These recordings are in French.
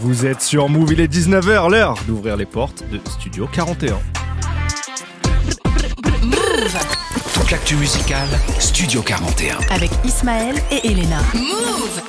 Vous êtes sur Move, il est 19h, l'heure d'ouvrir les portes de Studio 41. Toute l'actu musicale, Studio 41. avec Ismaël et Elena.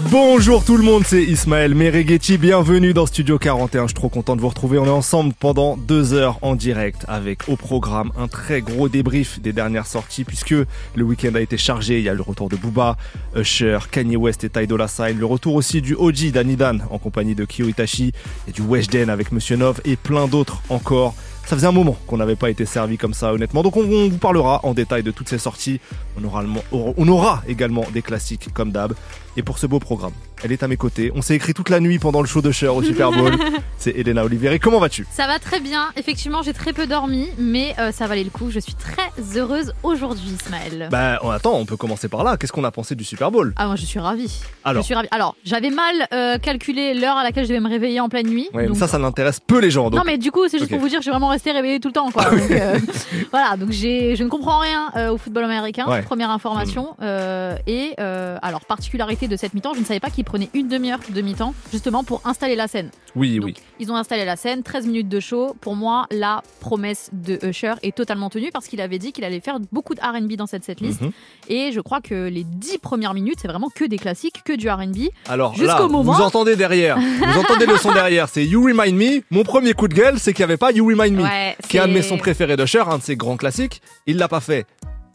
Bonjour tout le monde, c'est Ismaël Mereghetti, bienvenue dans Studio 41, je suis trop content de vous retrouver, on est ensemble pendant deux heures en direct avec au programme un très gros débrief des dernières sorties puisque le week-end a été chargé, il y a le retour de Booba, Usher, Kanye West et Ty Dolla Sign, le retour aussi du OG d'Anidan en compagnie de Kyo Itachi et du Weshden avec Monsieur Nov et plein d'autres encore. Ça faisait un moment qu'on n'avait pas été servi comme ça, honnêtement. Donc on, vous parlera en détail de toutes ces sorties. On aura également des classiques comme d'hab. Et pour ce beau programme, elle est à mes côtés. On s'est écrit toute la nuit pendant le show de Cher au Super Bowl. C'est Elena Olivieri. Comment vas-tu? Ça va très bien. Effectivement, j'ai très peu dormi, mais euh, ça valait le coup. Je suis très heureuse aujourd'hui, Ismaël. Bah on- attends, on peut commencer par là. Qu'est-ce qu'on a pensé du Super Bowl? Ah, moi, je suis ravie. Alors, Je suis ravie. Alors, j'avais mal euh, calculé l'heure à laquelle je devais me réveiller en pleine nuit. ouais, donc- ça, ça n'intéresse peu les gens. Donc, Non, mais du coup, c'est juste pour vous dire, j'ai vraiment resté réveillée tout le temps, quoi. Donc, euh, voilà, donc je ne comprends rien au football américain. Ouais. Première information. Euh, et alors, particularité de cette mi-temps, je ne savais pas qu'ils prenaient une demi-heure de mi-temps, justement pour installer la scène. oui, Donc, oui. Ils ont installé la scène, 13 minutes de show. Pour moi, la promesse de Usher est totalement tenue parce qu'il avait dit qu'il allait faire beaucoup de RB dans cette setlist. Mhm. Et je crois que les 10 premières minutes, c'est vraiment que des classiques, que du RB. Alors là, moment- vous entendez derrière, vous entendez le son derrière, c'est You Remind Me. Mon premier coup de gueule, c'est qu'il n'y avait pas You Remind Me, Ouais, qui est un de mes sons préférés de Cher, un de ses grands classiques. Il l'a pas fait.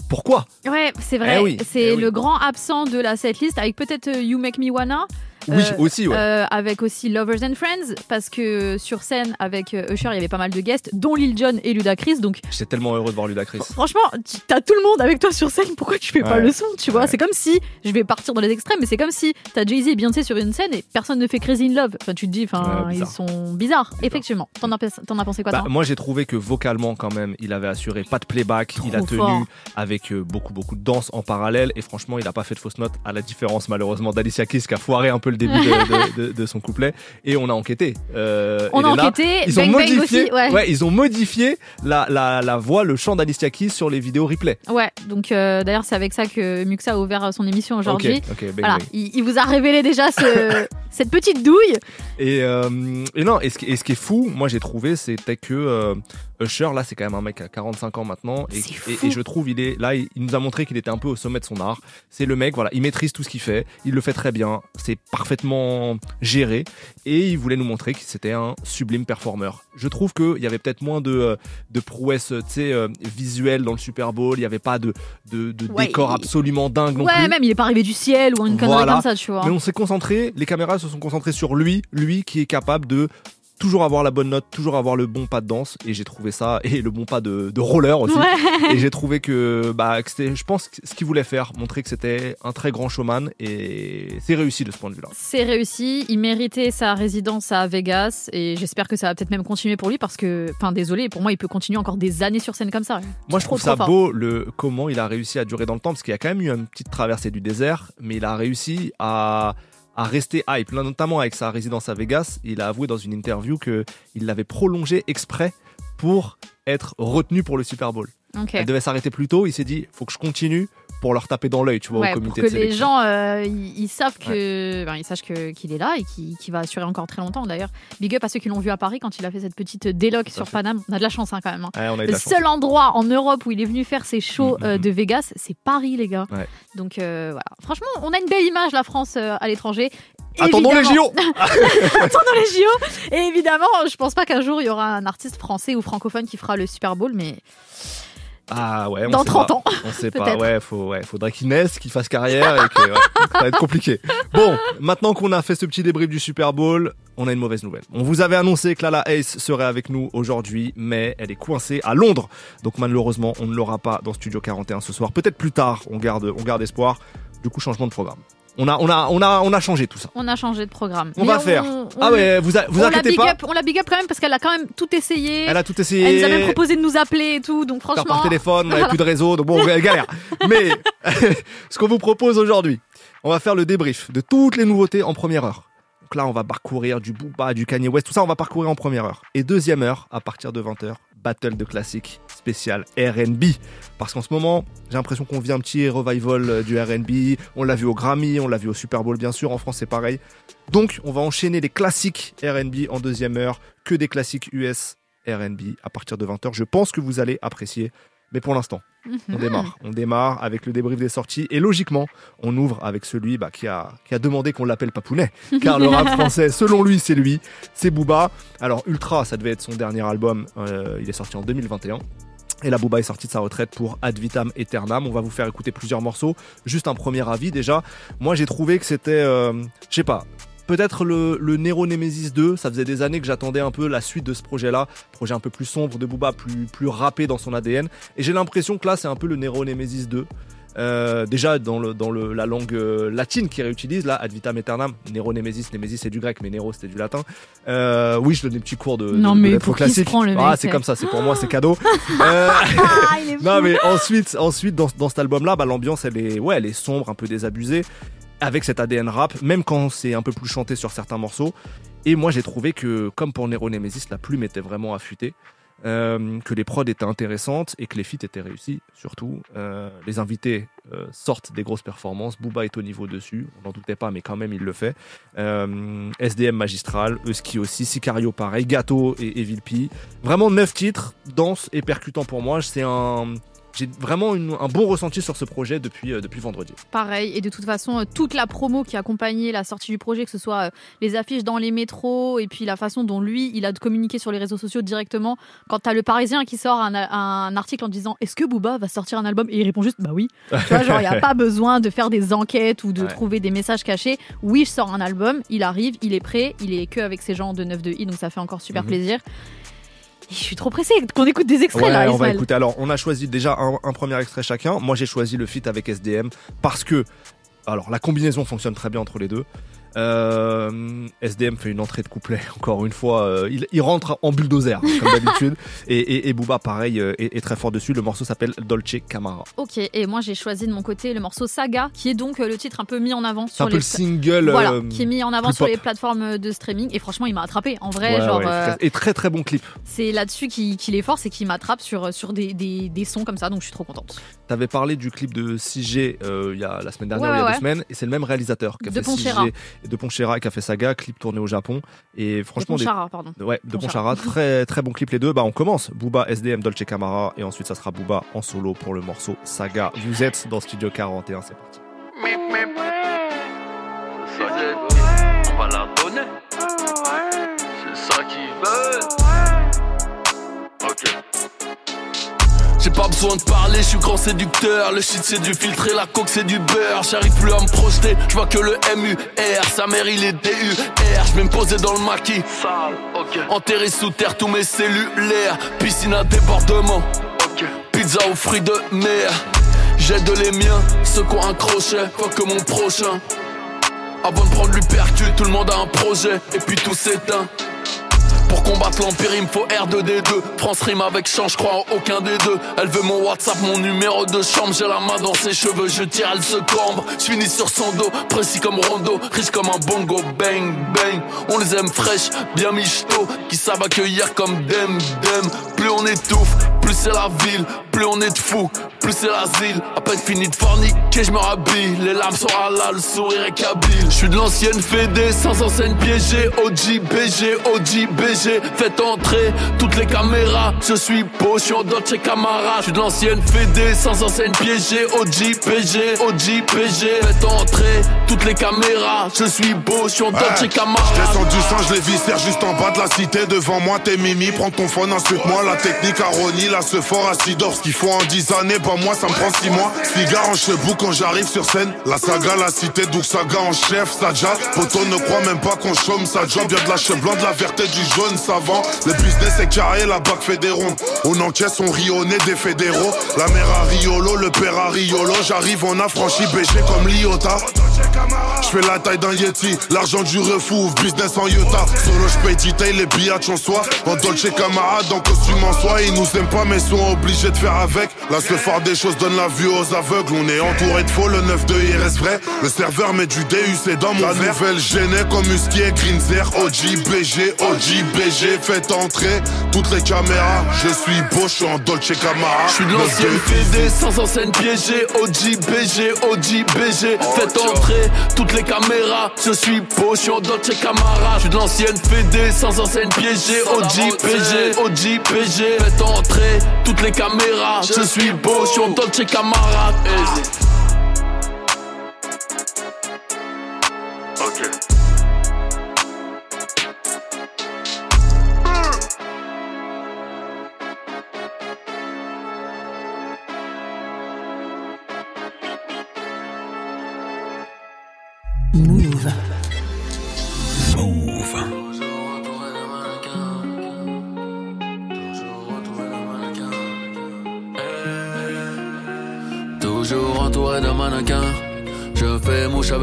Pourquoi? Ouais, c'est vrai. Eh oui, c'est eh oui. le grand absent de la setlist avec peut-être euh, You Make Me Wanna. Oui, Euh, aussi, ouais. euh, avec aussi Lovers and Friends, parce que sur scène avec euh, Usher, il y avait pas mal de guests, dont Lil Jon et Ludacris. Donc, J'étais tellement heureux de voir Ludacris. franchement, t'as tout le monde avec toi sur scène. Pourquoi tu fais pas le son Tu vois, Ouais. c'est comme si, je vais partir dans les extrêmes, mais c'est comme si t'as Jay-Z et Beyoncé sur une scène et personne ne fait Crazy in Love. Enfin, tu te dis, enfin, Ouais, ils sont bizarres. Effectivement. T'en as, pensé quoi Bah, toi? moi j'ai trouvé que vocalement quand même il avait assuré pas de playback, il a tenu fort. avec beaucoup beaucoup de danse en parallèle et franchement il a pas fait de fausse note à la différence malheureusement d'Alicia Keys qui a foiré un peu le début de, de- de- de son couplet et on a enquêté. Euh, On a enquêté. Ils Bang ont Bang modifié, aussi. Ouais. ils ont modifié la, la, la voix, le chant d'Alicia Keys sur les vidéos replay. Ouais, donc euh, d'ailleurs, c'est avec ça que Muxa a ouvert son émission aujourd'hui. Voilà, il vous a révélé déjà ce- cette petite douille. Et, euh, et non, et ce, qui- et ce qui est fou, moi j'ai trouvé, c'était que euh, Usher, là c'est quand même un mec à 45 ans maintenant, et, je trouve il est là, il, il nous a montré qu'il était un peu au sommet de son art. C'est le mec, voilà, il maîtrise tout ce qu'il fait, il le fait très bien, c'est parfaitement géré, et il voulait nous montrer que c'était un sublime performeur. Je trouve qu'il y avait peut-être moins de, euh, de prouesses, tu sais, euh, visuelles dans le Super Bowl, il n'y avait pas de, de, de Ouais, décor il- absolument dingue non ouais, plus. même il est pas arrivé du ciel ou une connerie Voilà. comme ça, tu vois. Mais on s'est concentré, les caméras se sont concentrées sur lui, lui qui est capable de toujours avoir la bonne note, toujours avoir le bon pas de danse, et j'ai trouvé ça, et le bon pas de, de roller aussi. Ouais. Et j'ai trouvé que, bah, que c'était, je pense, que ce qu'il voulait faire, montrer que c'était un très grand showman, et c'est réussi de ce point de vue-là. C'est réussi, il méritait sa résidence à Vegas et j'espère que ça va peut-être même continuer pour lui parce que, enfin désolé, pour moi il peut continuer encore des années sur scène comme ça. Moi, je trouve ça fort. beau, le, comment il a réussi à durer dans le temps, parce qu'il y a quand même eu une petite traversée du désert, mais il a réussi à, à rester hype, notamment avec sa résidence à Vegas. Il a avoué dans une interview qu'il l'avait prolongé exprès pour être retenu pour le Super Bowl. Elle devait s'arrêter plus tôt. Il s'est dit, faut que je continue pour leur taper dans l'œil, tu vois, Ouais, au pour comité que de les gens euh, ils, ils savent que ben, ils sachent que qu'il est là et qu'il qu'il va assurer encore très longtemps d'ailleurs. Big up à ceux qui l'ont vu à Paris quand il a fait cette petite déloc sur fait. Paname. On a de la chance hein, quand même. hein. Ouais, on a eu de Le chance. seul endroit en Europe où il est venu faire ses shows Mhm, euh, mhm. de Vegas, c'est Paris, les gars. Donc euh, voilà. Franchement, on a une belle image, la France, à l'étranger. Attendons les JO Attendons les JO. Et évidemment, je pense pas qu'un jour il y aura un artiste français ou francophone qui fera le Super Bowl, mais Ah ouais, on dans sait 30 pas. ans. On sait pas, ouais, faut, ouais, faudrait qu'il naisse, qu'il fasse carrière et que, ouais, ça va être compliqué. Bon, maintenant qu'on a fait ce petit débrief du Super Bowl, on a une mauvaise nouvelle. On vous avait annoncé que Lala Ace serait avec nous aujourd'hui, mais elle est coincée à Londres. Donc malheureusement, on ne l'aura pas dans Studio 41 ce soir. Peut-être plus tard, on garde, on garde espoir. Du coup, changement de programme. On a, on a, on a, on a changé tout ça. On a changé de programme. On Mais va faire. on- Ah ouais, vous, a- vous inquiétez pas. up, on la big up quand même parce qu'elle a quand même tout essayé. Elle a tout essayé. Elle nous a même proposé de nous appeler et tout, donc faire franchement. par téléphone, on n'avait plus de réseau, donc bon, elle galère. Mais ce qu'on vous propose aujourd'hui, on va faire le débrief de toutes les nouveautés en première heure. Donc là, on va parcourir du Booba, du Kanye West, tout ça, on va parcourir en première heure. Et deuxième heure, à partir de 20h, battle de classiques spécial R&B. Parce qu'en ce moment, j'ai l'impression qu'on vit un petit revival euh, du R&B. On l'a vu au Grammy, on l'a vu au Super Bowl bien sûr. En France, c'est pareil. Donc, on va enchaîner les classiques R&B en deuxième heure, que des classiques US R&B à partir de 20h. Je pense que vous allez apprécier. Mais pour l'instant, on Mhm. démarre. On démarre avec le débrief des sorties. Et logiquement, on ouvre avec celui bah, qui, a, qui a demandé qu'on l'appelle Papounet. Car le rap français, selon lui, c'est lui. C'est Booba. Alors, Ultra, ça devait être son dernier album. Euh, il est sorti en 2021. Et là, Booba est sorti de sa retraite pour Ad Vitam Aeternam. On va vous faire écouter plusieurs morceaux. Juste un premier avis déjà. Moi, j'ai trouvé que c'était, euh, je sais pas, peut-être le, le Nero Nemesis 2. Ça faisait des années que j'attendais un peu la suite de ce projet-là. Projet un peu plus sombre de Booba, plus, plus rappé dans son ADN. Et j'ai l'impression que là, c'est un peu le Nero Nemesis 2. Euh, déjà dans, le, dans le, la langue euh, latine qu'il réutilise, là, ad vitam aeternam, Nero Nemesis, Nemesis c'est du grec, mais Nero c'était du latin. Euh, oui, je donne des petits cours de, Non, de, de mais lettres pour prend, le ah, c'est comme ça, c'est pour moi, c'est cadeau. Non, mais ensuite, ensuite dans, dans cet album-là, bah, l'ambiance elle est, ouais, elle est sombre, un peu désabusée, avec cet ADN rap, même quand c'est un peu plus chanté sur certains morceaux. Et moi, j'ai trouvé que, comme pour Nero Nemesis, la plume était vraiment affûtée. euh, que les prods étaient intéressantes et que les feats étaient réussis, surtout. Euh, les invités euh, sortent des grosses performances. Booba est au niveau dessus, on n'en doutait pas, mais quand même il le fait. SDM magistral, Euski aussi, Sicario pareil, Gâteau et Evil P. Vraiment neuf titres, dense et percutant pour moi. C'est un, j'ai vraiment une- un bon ressenti sur ce projet depuis, euh, depuis vendredi. Pareil, et de toute façon, euh, toute la promo qui accompagnait la sortie du projet, que ce soit euh, les affiches dans les métros, et puis la façon dont lui, il a de communiquer sur les réseaux sociaux directement. Quand t'as le Parisien qui sort un, un article en disant Est-ce que Booba va sortir un album? Et il répond juste Bah oui. Tu vois, genre, il n'y a pas besoin de faire des enquêtes ou de Ouais. trouver des messages cachés. Oui, je sors un album, il arrive, il est prêt, il est que avec ses gens de 9 de I, donc ça fait encore super Mhm. plaisir. Je suis trop pressée qu'on écoute des extraits Ouais, là, on va écouter. Alors, on a choisi déjà un, un premier extrait chacun. Moi, j'ai choisi le feat avec SDM parce que, alors, la combinaison fonctionne très bien entre les deux. Euh, SDM fait une entrée de couplet, encore une fois. euh, il, il rentre en bulldozer, comme d'habitude. Et, et, et Booba, pareil, euh, est, est très fort dessus. Le morceau s'appelle Dolce Camara. Ok, et moi j'ai choisi de mon côté le morceau Saga, qui est donc le titre un peu mis en avant sur un peu les le single. voilà, euh, qui est mis en avant sur pop. les plateformes de streaming. Et franchement, il m'a attrapé. En vrai, ouais, genre, ouais, Et très très bon clip. c'est là-dessus qu'il est fort, c'est qu'il m'attrape sur, sur des, des, des sons comme ça. Donc je suis trop contente. T'avais parlé du clip de 6G euh, il y a la semaine dernière, Ouais, ou il y a deux semaines, et c'est le même réalisateur qui a De fait Ponchera. 6G et de Ponchera qui a fait Saga, clip tourné au Japon. Et franchement, des- Ponchara, pardon. Ouais, de Ponchara. Ponchara, très très bon clip les deux. Bah on commence. Booba, SDM, Dolce Camara et ensuite ça sera Booba en solo pour le morceau Saga. Vous êtes dans Studio 41, c'est parti. On va la donner. C'est ça qu'ils veulent. Ok. J'ai pas besoin de parler, je suis grand séducteur. Le shit c'est du filtré, la coke c'est du beurre. J'arrive plus à me projeter, je vois que le MUR. Sa mère il est DUR. Je vais me poser dans le maquis. Enterré sous terre tous mes cellulaires. Piscine à débordement. Pizza aux fruits de mer. J'aide les miens, ceux qui ont un crochet, quoi que mon prochain. Avant de prendre l'hypercute, tout le monde a un projet, et puis tout s'éteint. Pour combattre l'empire, il me faut R2D2. France rime avec chant, je crois en aucun des deux. Elle veut mon WhatsApp, mon numéro de chambre. J'ai la main dans ses cheveux, je tire, elle se cambre. Je finis sur son dos, précis comme Rondo, riche comme un bongo, bang bang. On les aime fraîches, bien michto, qui savent accueillir comme dem dem. Plus on étouffe, plus c'est la ville, plus on est de fou, plus c'est l'asile. À peine fini de forniquer, je me rhabille. Les larmes sont halal, le sourire est kabyle. Je suis de l'ancienne Fédé, sans enseigne piégée. OG, BG, OG, BG. Faites entrer toutes les caméras. Je suis beau, je suis en Dolce Camara. Je suis de l'ancienne Fédé, sans enseigne piégée. OG, BG, OG, BG. Faites entrer toutes les caméras. Je suis beau, je suis en Dolce Camara. Descends du sang, je les viscère juste en bas de la cité. Devant moi, t'es Mimi, prends ton phone, insulte-moi. La technique à Ronnie, la fort à Sidor. Ce qu'il faut en 10 années, bah moi, ça me prend 6 mois. Cigare en chebou quand j'arrive sur scène. La saga, la cité, d'où saga en chef, Saja. Poto ne croit même pas qu'on chôme, ça job. Y'a de la cheveux blanc, de la verte et du jaune, savant. Le business est carré, la bac fait des rondes. On encaisse, on rit au des fédéraux. La mère à Riolo, le père à Riolo. J'arrive, on a franchi BG comme Liota. Je fais la taille d'un Yeti, l'argent du refou, business en Utah. Solo, je detail, les billets en soi. En Dolce Camarade, en costume en soi. Ils nous aiment pas, mais sont obligés de faire avec. Là, ce phare des choses donne la vue aux aveugles. On est entouré de faux, le 9-2 il reste vrai. Le serveur met du DU, c'est dans mon la verre. nouvelle gênée comme Musquier, Greenzer, OG, BG, OG, BG. Faites entrer toutes les caméras. Je suis beau, je suis en Dolce Camara. Je suis de l'ancienne PD, sans enseigne piégée. OG, BG, OG, BG. Faites entrer toutes les caméras. Je suis beau, je suis en Dolce Camara. Je suis de l'ancienne PD, sans enseigne piégée. OG, BG, OG, BG. Faites entrer toutes les caméras. Je suis beau, je suis en Dolce Camara.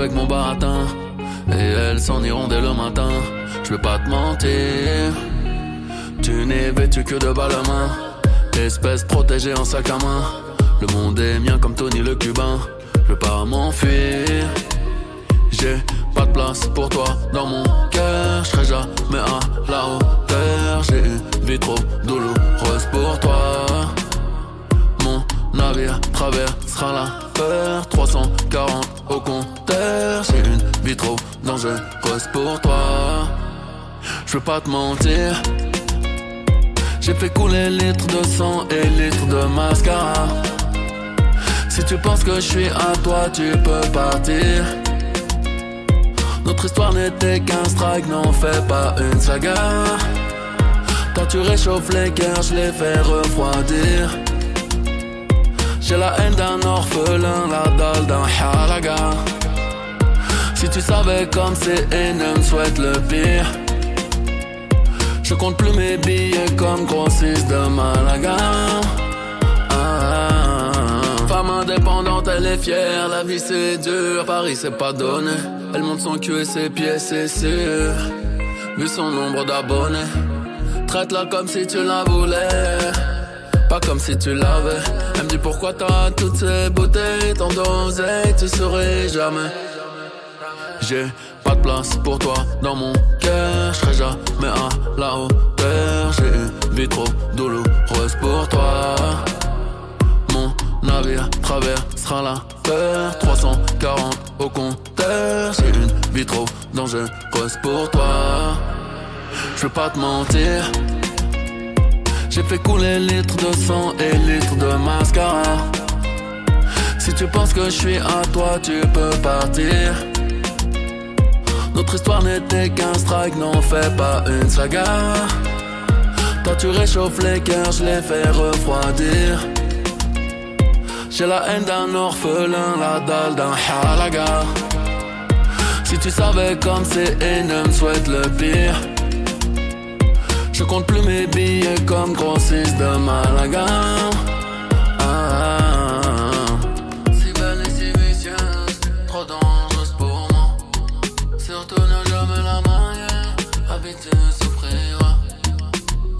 Avec mon baratin. Et elles s'en iront dès le matin. Je veux pas te mentir, tu n'es vêtu que de balles à main. Espèce protégée en sac à main. Le monde est mien comme Tony le Cubain. Je veux pas m'enfuir. J'ai pas de place pour toi dans mon cœur. Je serai jamais à la hauteur. J'ai une vie trop douloureuse pour toi. Mon navire traversera la peur. 340 au compteur. J'ai une vie trop dangereuse pour toi. Je veux pas te mentir. J'ai fait couler litres de sang et litres de mascara. Si tu penses que je suis à toi, tu peux partir. Notre histoire n'était qu'un strike, n'en fais pas une saga. Quand tu réchauffes les cœurs, je les fais refroidir. J'ai la haine d'un orphelin, la dalle d'un halaga. Si tu savais comme c'est énorme, souhaite le pire. Je compte plus mes billets comme grossiste de Malaga. Ah, Femme indépendante, elle est fière, la vie c'est dur, Paris c'est pas donné. Elle monte son cul et ses pieds, c'est sûr. Vu son nombre d'abonnés, traite-la comme si tu la voulais. Comme si tu l'avais. Elle me dit pourquoi t'as toutes ces bouteilles, tant d'oseille, tu saurais jamais. J'ai pas de place pour toi dans mon cœur. Je serai jamais à la hauteur. J'ai une vie trop douloureuse pour toi. Mon navire traversera la peur. 340 au compteur. J'ai une vie trop dangereuse pour toi. Je veux pas te mentir. J'ai fait couler litres de sang et litres de mascara. Si tu penses que je suis à toi, tu peux partir. Notre histoire n'était qu'un strike, n'en fais pas une saga. Toi tu réchauffes les cœurs, je les fais refroidir. J'ai la haine d'un orphelin, la dalle d'un halaga. Si tu savais comme c'est énorme, souhaite le pire. Je compte plus mes billets comme grossiste de Malaga. Ah, ah, ah. Si belle et si vicieuse, trop dangereuse pour moi. Surtout ne jamais la marier, habiter souffrir.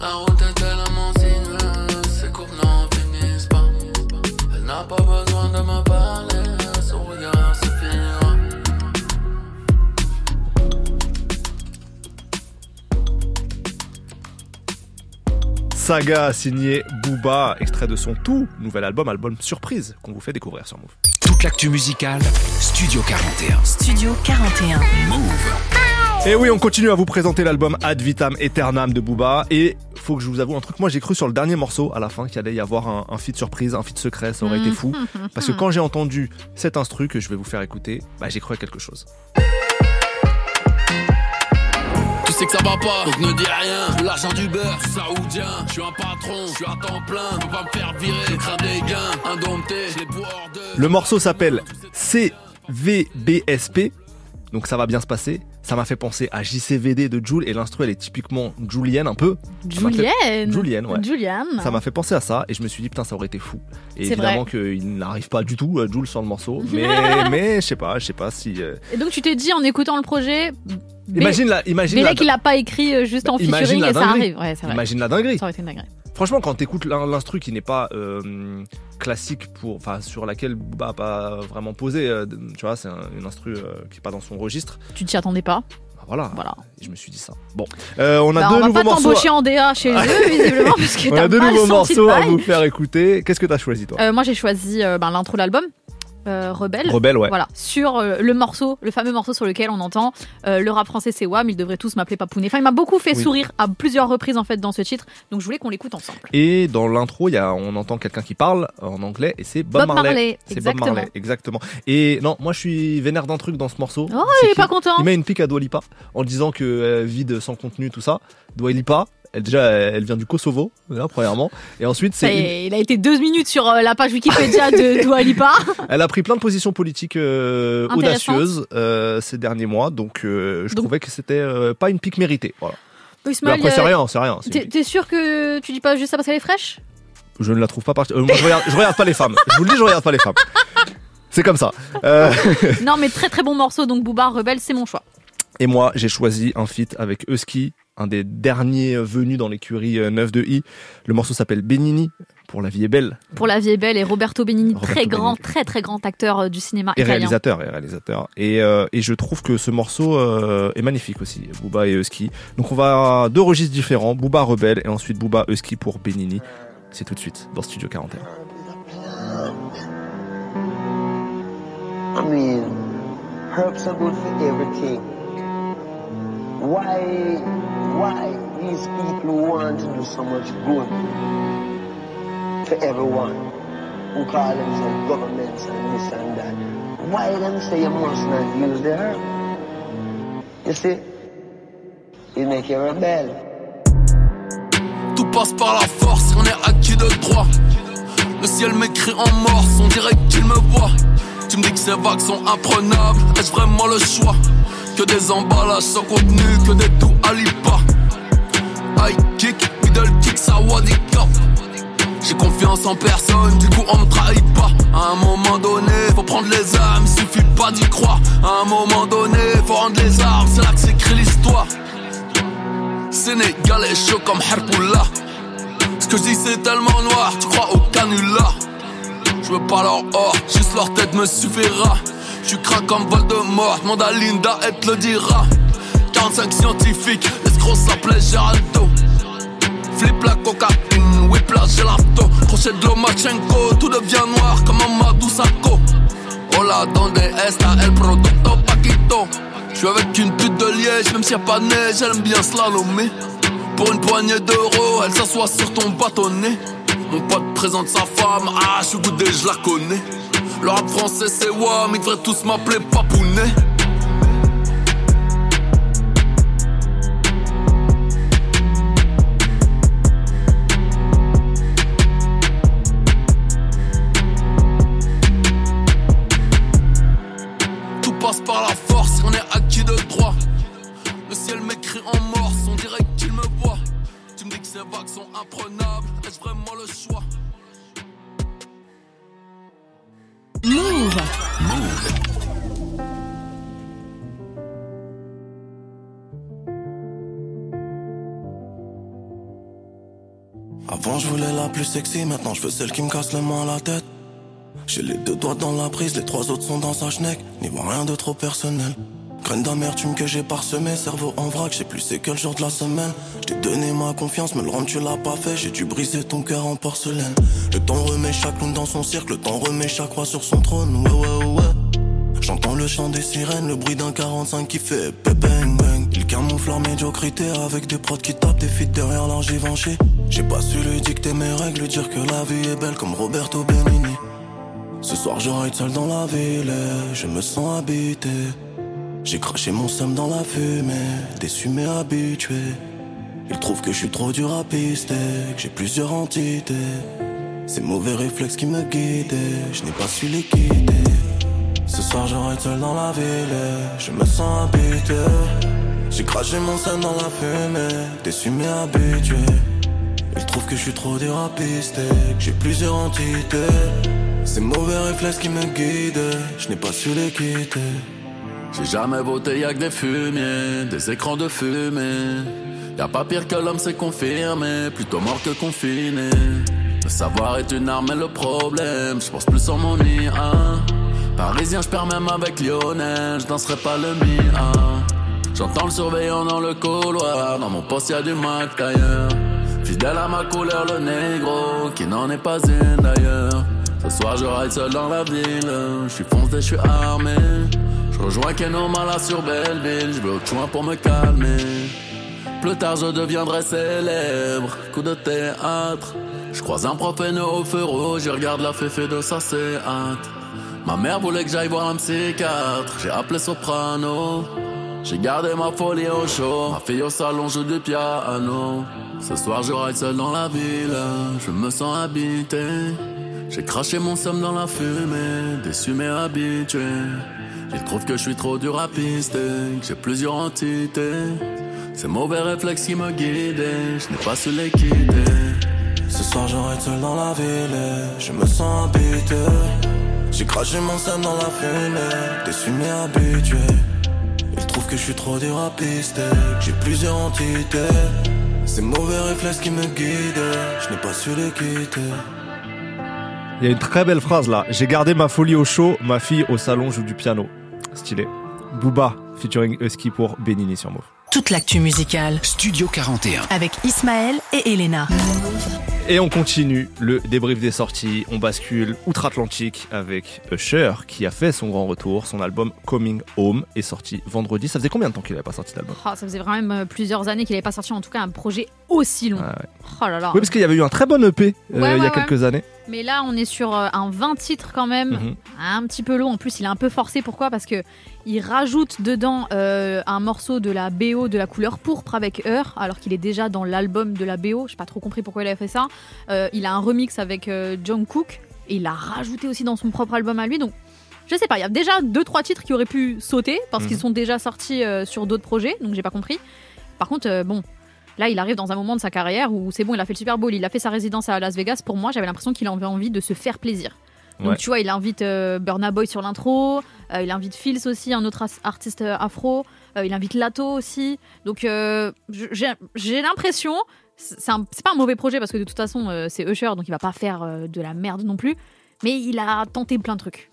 La route est tellement sinueuse, ces coupes n'en finissent pas. Elle n'a pas besoin de me parler, Saga signé Booba, extrait de son tout nouvel album, album surprise qu'on vous fait découvrir sur Move. Toute l'actu musicale, Studio 41. Studio 41. Et oui, on continue à vous présenter l'album Ad Vitam Aeternam de Booba. Et faut que je vous avoue un truc, moi j'ai cru sur le dernier morceau à la fin qu'il allait y avoir un, un feat surprise, un feat secret, ça aurait été fou. Parce que quand j'ai entendu cet instru que je vais vous faire écouter, bah, j'ai cru à quelque chose. Sais que ça va pas, donc ne dis rien. L'argent du beurre, saoudien. Je suis un patron, je suis à temps plein. On va me faire virer, crains des gains. Indompté, je les de. Le morceau s'appelle CVBSP, donc ça va bien se passer. Ça m'a fait penser à JCVD de Jules et l'instru elle est typiquement Julienne un peu. Fait- Julienne. Julienne, ouais. Julienne. Ça m'a fait penser à ça et je me suis dit putain ça aurait été fou. Et évidemment qu'il n'arrive pas du tout à Jules sur le morceau, mais mais je sais pas, je sais pas si. euh, Et donc tu t'es dit en écoutant le projet, Imagine la, imagine mais là qu'il a pas écrit euh, juste en Imagine featuring et ça arrive. Ouais, imagine la dinguerie. Ça aurait été une dinguerie. Franchement, quand t'écoutes l'in- l'instru qui n'est pas euh, classique pour, enfin, sur laquelle Booba a pas vraiment posé, euh, tu vois, c'est un- une instru euh, qui est pas dans son registre. Tu t'y attendais pas? Bah, voilà. Voilà. Je me suis dit ça. Bon, Euh, on a Bah, deux on va nouveaux pas morceaux. t'embaucher en DA chez eux, visiblement, parce que On t'as a deux nouveaux morceaux à vous faire écouter. Qu'est-ce que t'as choisi toi? Euh, moi, j'ai choisi euh, ben, l'intro de l'album, euh, Rebelle. Rebelle, ouais. Voilà, sur euh, le morceau, le fameux morceau sur lequel on entend euh, le rap français c'est WAM, ils devraient tous m'appeler Papounet. Enfin, il m'a beaucoup fait Oui. sourire à plusieurs reprises en fait dans ce titre, donc je voulais qu'on l'écoute ensemble. Et dans l'intro, il y a, on entend quelqu'un qui parle en anglais et c'est Bob, Bob Marley, C'est Bob. Marley, exactement. Et non, moi je suis vénère d'un truc dans ce morceau. Oh, il est qu'il- pas content. Il met une pique à Dua Lipa en disant que euh, vide sans contenu, tout ça. Dua Lipa, elle, déjà, elle vient du Kosovo, là, premièrement. Et ensuite, c'est une- Il a été deux minutes sur euh, la page Wikipédia de Dua Lipa. elle a pris plein de positions politiques euh, audacieuses euh, ces derniers mois. Donc, je Donc- trouvais que c'était pas une pique méritée. Voilà. Ismaël, après, c'est rien, c'est rien. T'es sûr que tu dis pas juste ça parce qu'elle est fraîche? Je ne la trouve pas euh, moi, je regarde, je regarde pas les femmes. Je vous le dis, je regarde pas les femmes. C'est comme ça. Euh, Non, mais très très bon morceau, donc Booba Rebelle, c'est mon choix. Et moi, j'ai choisi un feat avec Husky, un des derniers venus dans l'écurie euh, 9 de I. Le morceau s'appelle Benini, pour la vie est belle. Pour la vie est belle et Roberto Benigni, Roberto très grand, Benigni. très très grand acteur euh, du cinéma Et italien. réalisateur, et réalisateur. Et, euh, et je trouve que ce morceau euh, est magnifique aussi, Booba et Husky. Donc on va à deux registres différents, Booba Rebelle et ensuite Booba Husky pour Benini. C'est tout de suite dans Studio 41. I mean, herbs are good for everything. Why, why these people want to do so much good for everyone who call themselves governments and this and that? Why them say you must not use the herb? You see, it make you rebel. Tout passe par la force, on est acquis de droit. Le ciel m'écrit en morse, on dirait qu'il me voit. Tu me dis que ces vagues sont imprenables, est-ce vraiment le choix? Que des emballages sans contenu, que des tout à l'IPA. High kick, middle kick, ça wadi cup. J'ai confiance en personne, du coup on me trahit pas. À un moment donné, faut prendre les âmes, suffit pas d'y croire. À un moment donné, faut rendre les armes, c'est là que s'écrit l'histoire. Sénégalais chaud comme Herpoula. Ce que je dis c'est tellement noir, tu crois au canular. Je veux pas leur or, juste leur tête me suffira. Suis crack comme Voldemort, demande à Linda, elle te le dira. 45 scientifiques, l'escroc s'appelait Geraldo. Flip la cocaïne, whip la gelato. Crochet de Lomachenko, tout devient noir comme un Madou Sako. Hola, donde está el producto Paquito? Je suis avec une pute de liège, même s'il y a pas de neige, elle aime bien slalomer. Pour une poignée d'euros, elle s'assoit sur ton bâtonnet. Mon pote présente sa femme, ah, je suis goudé, je la connais. Le rap français c'est WAM, ils devraient tous m'appeler Papounet. Tout passe par la force, on est acquis de droit. Le ciel m'écrit en morse, on dirait qu'il me voit. Tu me dis que ces vagues sont imprenables, est-ce vraiment le choix? Avant je voulais la plus sexy, maintenant je veux celle qui me casse le moins la tête. J'ai les deux doigts dans la prise, les trois autres sont dans sa schneck. N'y vois rien de trop personnel. Graine d'amertume que j'ai parsemé, cerveau en vrac, je sais plus c'est quel jour de la semaine. Je t'ai donné ma confiance, mais le rendre tu l'as pas fait, j'ai dû briser ton cœur en porcelaine. Le temps remet chaque lune dans son cirque, le temps remet chaque roi sur son trône, ouais ouais ouais. J'entends le chant des sirènes, le bruit d'un 45 qui fait bang bang. Il camoufle leur médiocrité avec des prods qui tapent des feats derrière leur Givenchy. J'ai pas su lui dicter mes règles, dire que la vie est belle comme Roberto Benigni. Ce soir je ride seul dans la ville, je me sens habité. J'ai craché mon seum dans la fumée, déçu mais habitué. Il trouve que je suis trop dur à pister, que j'ai plusieurs entités. Ces mauvais réflexes qui me guidaient, je n'ai pas su les quitter. Ce soir ride seul dans la ville, je me sens habitué. J'ai craché mon seum dans la fumée, déçu mais habitué. Il trouve que je suis trop dur à pister, que j'ai plusieurs entités. Ces mauvais réflexes qui me guident, je n'ai pas su les quitter. J'ai jamais voté y'a que des fumiers, des écrans de fumée. Y'a pas pire que l'homme, c'est confirmé, plutôt mort que confiné. Le savoir est une arme et le problème, je pense plus sur mon. Hein. Parisien, je perds même avec Lionel, je danserai pas le mien. J'entends le surveillant dans le couloir, dans mon poste y'a du Mac d'ailleurs. Fidèle à ma couleur, le négro, qui n'en est pas une d'ailleurs. Ce soir, je ride seul dans la ville, je suis foncé, je suis armé. Je rejoins Keno Mala sur Belleville, je au choix pour me calmer. Plus tard, je deviendrai célèbre, coup de théâtre. Je croise un prof au feu rouge, je regarde la féfé de sa hâte. Ma mère voulait que j'aille voir un psychiatre, j'ai appelé Soprano. J'ai gardé ma folie au chaud, ma fille au salon joue du piano. Ce soir je ride seul dans la ville, je me sens habité. J'ai craché mon somme dans la fumée, déçu mais habitué. Ils trouvent que je suis trop dur à que j'ai plusieurs entités. Ces mauvais réflexes qui me guidaient, je n'ai pas su les quitter. Ce soir j'arrête seul dans la ville, je me sens habité. J'ai craché mon sang dans la fumée, déçu mais habitué. Ils trouvent que je suis trop dur à j'ai plusieurs entités. Ces mauvais réflexes qui me guident, je n'ai pas su les quitter. Il y a une très belle phrase là. J'ai gardé ma folie au chaud, ma fille au salon joue du piano. Stylé. Booba featuring Husky pour Benini sur Move. Toute l'actu musicale Studio 41. avec Ismaël et Elena. Et on continue le débrief des sorties. On bascule outre-Atlantique avec Usher qui a fait son grand retour. Son album Coming Home est sorti vendredi. Ça faisait combien de temps qu'il n'avait pas sorti d'album Oh, ça faisait vraiment euh, plusieurs années qu'il n'avait pas sorti en tout cas un projet aussi long. Ah ouais. Oh là là. Oui, parce qu'il y avait eu un très bon EP euh, Ouais, il y ouais, a quelques années. Mais là, on est sur euh, un 20 titres quand même, Mhm. un petit peu long. En plus, il est un peu forcé. Pourquoi? Parce que il rajoute dedans euh, un morceau de la BO de la couleur pourpre avec Heure, alors qu'il est déjà dans l'album de la BO. J'ai pas trop compris pourquoi il a fait ça. Euh, il a un remix avec euh, John Cook et il l'a rajouté aussi dans son propre album à lui. Donc, je sais pas. Il y a déjà deux trois titres qui auraient pu sauter parce Mhm. qu'ils sont déjà sortis euh, sur d'autres projets. Donc, j'ai pas compris. Par contre, euh, bon. Là, il arrive dans un moment de sa carrière où c'est bon, il a fait le Super Bowl, il a fait sa résidence à Las Vegas. Pour moi, j'avais l'impression qu'il avait envie de se faire plaisir. Donc Ouais. tu vois, il invite euh, Burna Boy sur l'intro, euh, il invite Fils aussi, un autre artiste euh, afro, il invite Lato aussi. Donc j'ai l'impression, c'est pas un mauvais projet parce que de toute façon c'est Usher, donc il va pas faire de la merde non plus, mais il a tenté plein de trucs.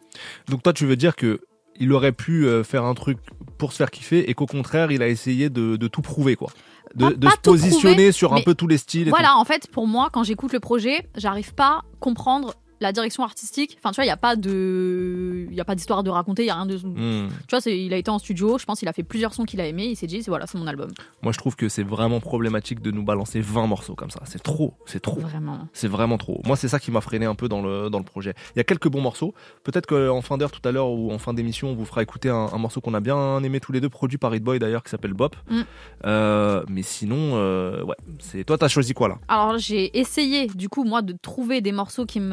Donc toi, tu veux dire que il aurait pu faire un truc pour se faire kiffer et qu'au contraire, il a essayé de, de tout prouver, quoi. De, Pas- de pas se positionner prouver, sur un peu tous les styles. Et Voilà, en fait, pour moi, quand j'écoute le projet, j'arrive pas à comprendre la direction artistique. Enfin, tu vois, il y a pas de, il a pas d'histoire de raconter, il y a rien de. Hmm. Tu vois, c'est- il a été en studio, je pense qu'il a fait plusieurs sons qu'il a aimé, il s'est dit, c'est- voilà, c'est mon album. Moi, je trouve que c'est vraiment problématique de nous balancer 20 morceaux comme ça. C'est trop, c'est trop. Vraiment. C'est vraiment trop. Moi, c'est ça qui m'a freiné un peu dans le, dans le projet. Il y a quelques bons morceaux. Peut-être qu'en fin d'heure, tout à l'heure, ou en fin d'émission, on vous fera écouter un, un morceau qu'on a bien aimé tous les deux, produit par Hit Boy d'ailleurs, qui s'appelle Bop. Mm. Euh, mais sinon, euh, ouais. C'est toi, t'as choisi quoi là? Alors j'ai essayé du coup moi de trouver des morceaux qui me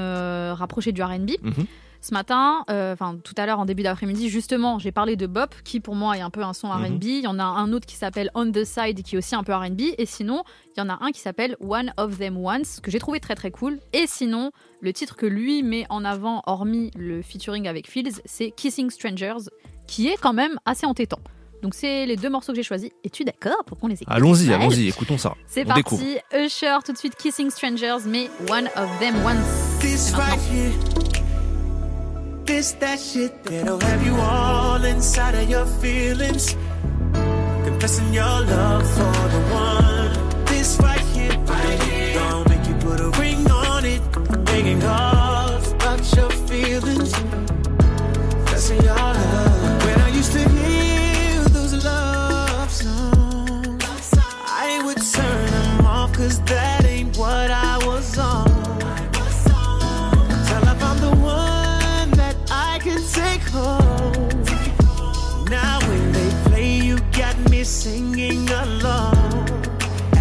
rapprochaient du R&B. Mhm. Ce matin, euh, enfin tout à l'heure en début d'après-midi, justement, j'ai parlé de Bop, qui pour moi est un peu un son R&B. Il y en a un autre qui s'appelle On the Side, qui est aussi un peu R&B. Et sinon, il y en a un qui s'appelle One of Them Once, que j'ai trouvé très très cool. Et sinon, le titre que lui met en avant, hormis le featuring avec Fields, c'est Kissing Strangers, qui est quand même assez entêtant. Donc c'est les deux morceaux que j'ai choisis. Es-tu d'accord pour qu'on les écoute Allons-y, allons-y, écoutons ça. C'est parti, découvre. Usher, tout de suite Kissing Strangers, mais One of Them Once. This right here, this that shit that'll have you all inside of your feelings. Confessing your love for the one. This right here, right here, gonna make you put a ring on it. Making calls about your feelings. Confessing your love. Cause that ain't what I was on. I the one that I can take home. Now when they play, you got me singing along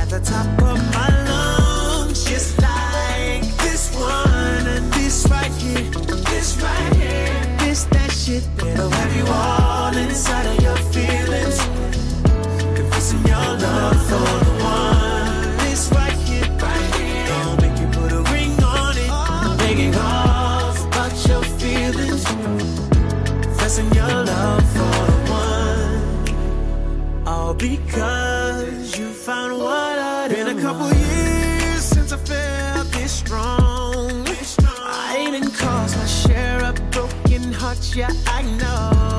at the top of my lungs, just like this one this right here, this right here, this that shit that'll have you all Because you found what I did. Been a couple years since I felt this strong. I didn't cause my share of broken hearts, yeah, I know.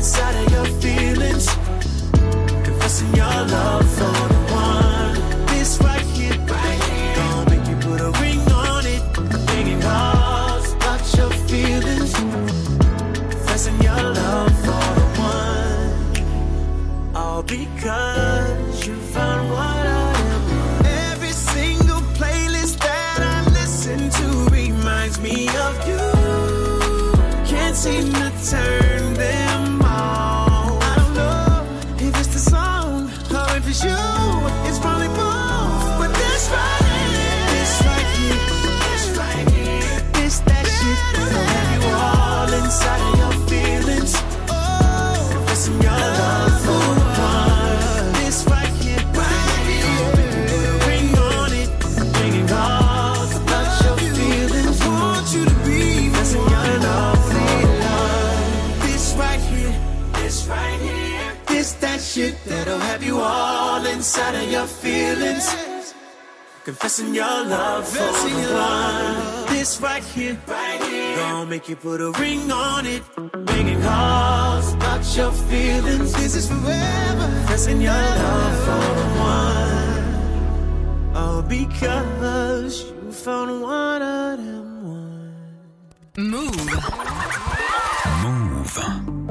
Inside of your feelings. Confessing your love for the one. This right here. Right here. Gonna make you put a ring on it. Thinking cause about your feelings. Confessing your love for the one. All because Confessing your love for the one. This right here, right here, gonna make you put a ring on it. Making calls about your feelings. This is forever. Confessing your love for the one. Oh, because you found one of them one. Move. Move.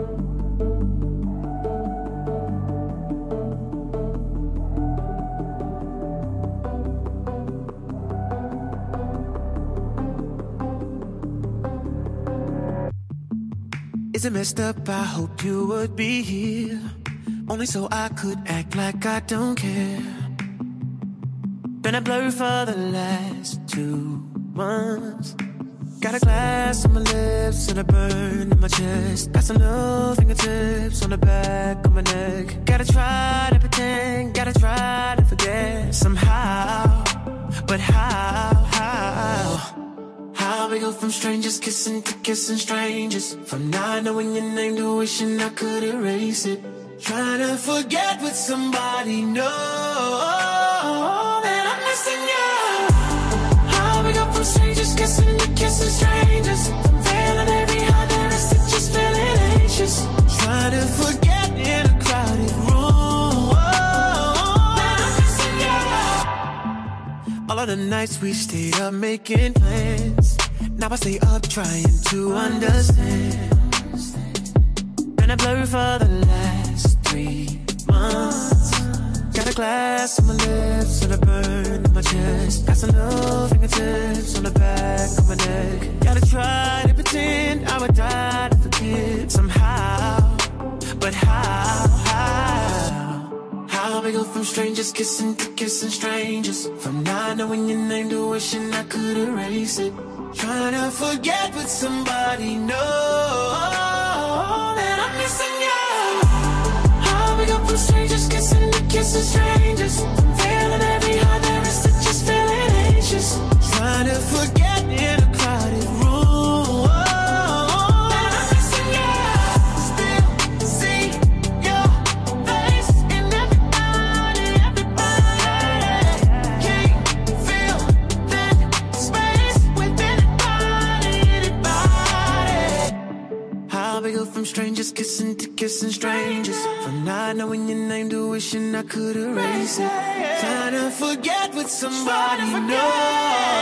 Is it messed up? I hope you would be here. Only so I could act like I don't care. Been a blur for the last two months. Got a glass on my lips and a burn in my chest. Got some little fingertips on the back of my neck. Gotta try to pretend, gotta try to forget somehow. But how, how? How we go from strangers kissing to kissing strangers? From not knowing your name to wishing I could erase it. Trying to forget what somebody knows I'm missing you. How we go from strangers kissing to kissing strangers? From feeling every heart feeling anxious. Trying to forget in a crowded room that I'm missing you. All of the nights we stayed up making plans. Now I stay up trying to understand. Been a blur for the last three months. Got a glass on my lips and a burn in my chest. Got some little fingertips on the back of my neck. Gotta try to pretend I would die to forget somehow. But how, how? How we go from strangers kissing to kissing strangers? From not knowing your name to wishing I could erase it. Trying to forget what somebody knows that I'm missing you. How we go from strangers kissing to kissing strangers? Feeling every heart there is just feeling anxious. Trying to forget strangers kissing to kissing strangers? From not knowing your name to wishing I could erase it. Trying to forget with somebody knows.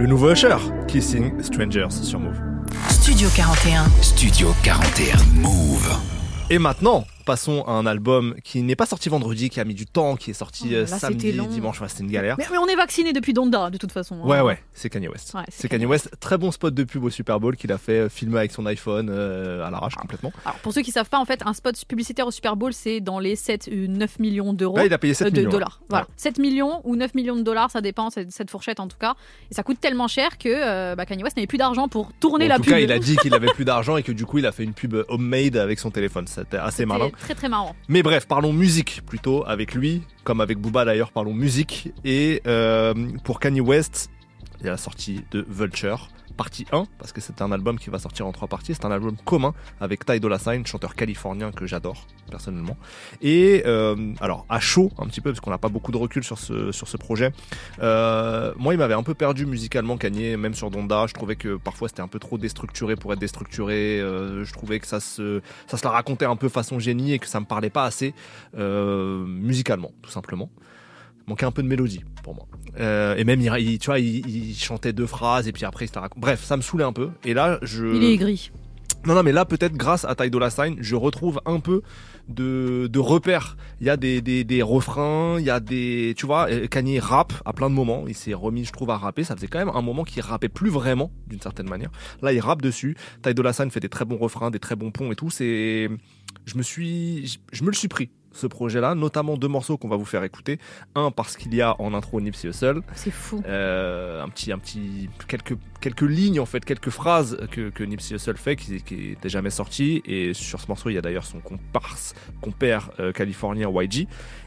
Le nouveau Usher, Kissing Strangers sur Move. Studio 41. Studio 41. Move. Et maintenant, passons à un album qui n'est pas sorti vendredi, qui a mis du temps, qui est sorti Oh, euh, là, samedi, dimanche. Ouais, c'était une galère. Mais, mais on est vacciné depuis Donda, de toute façon. hein. Ouais, ouais, c'est Kanye West. Ouais, c'est Kanye West. Très bon spot de pub au Super Bowl qu'il a fait euh, filmer avec son iPhone euh, à l'arrache complètement. Alors, pour ceux qui savent pas, en fait, un spot publicitaire au Super Bowl, c'est dans les 7 ou 9 millions d'euros. Là, il a payé 7 Euh, de millions. dollars. Voilà. 7 millions ou 9 millions de dollars, ça dépend, cette fourchette en tout cas. Et ça coûte tellement cher que euh, bah, Kanye West n'avait plus d'argent pour tourner en la tout pub. cas, il a dit qu'il avait plus d'argent et que du coup, il a fait une pub homemade avec son téléphone. C'était assez malin. Très marrant. Mais bref, parlons musique plutôt avec lui, comme avec Booba d'ailleurs, parlons musique. Et euh, pour Kanye West, il y a la sortie de Vulture, partie 1, parce que c'est un album qui va sortir en trois parties. C'est un album commun avec Ty Dolla Sign, chanteur californien que j'adore personnellement. Et euh, alors à chaud un petit peu, parce qu'on n'a pas beaucoup de recul sur ce, sur ce projet. Euh, moi, il m'avait un peu perdu musicalement, Kanye, même sur Donda. Je trouvais que parfois c'était un peu trop déstructuré pour être déstructuré. Euh, je trouvais que ça se, ça se la racontait un peu façon génie et que ça me parlait pas assez musicalement, tout simplement. Il manquait un peu de mélodie pour moi. Euh, et même, il, tu vois, il, il chantait deux phrases et puis après il raconte. Bref, ça me saoulait un peu. Et là, je. Il est aigri. Non, non, mais là, peut-être grâce à Ty Dolla Sign, je retrouve un peu de, de repères. Il y a des, des, des refrains, il y a des. Tu vois, euh, Kanye rappe à plein de moments. Il s'est remis, je trouve, à rapper. Ça faisait quand même un moment qu'il rappait plus vraiment, d'une certaine manière. Là, il rappe dessus. Ty Dolla Sign fait des très bons refrains, des très bons ponts et tout. C'est. Je me suis. je- Je me le suis pris. Ce projet-là, notamment deux morceaux qu'on va vous faire écouter. Un parce qu'il y a en intro Nipsey Hussle, C'est fou. euh, un petit, un petit, quelques, quelques lignes en fait, quelques phrases que, Nipsey Hussle fait qui, qui n'étaient jamais sorties. Et sur ce morceau, il y a d'ailleurs son comparse, compère euh, californien YG.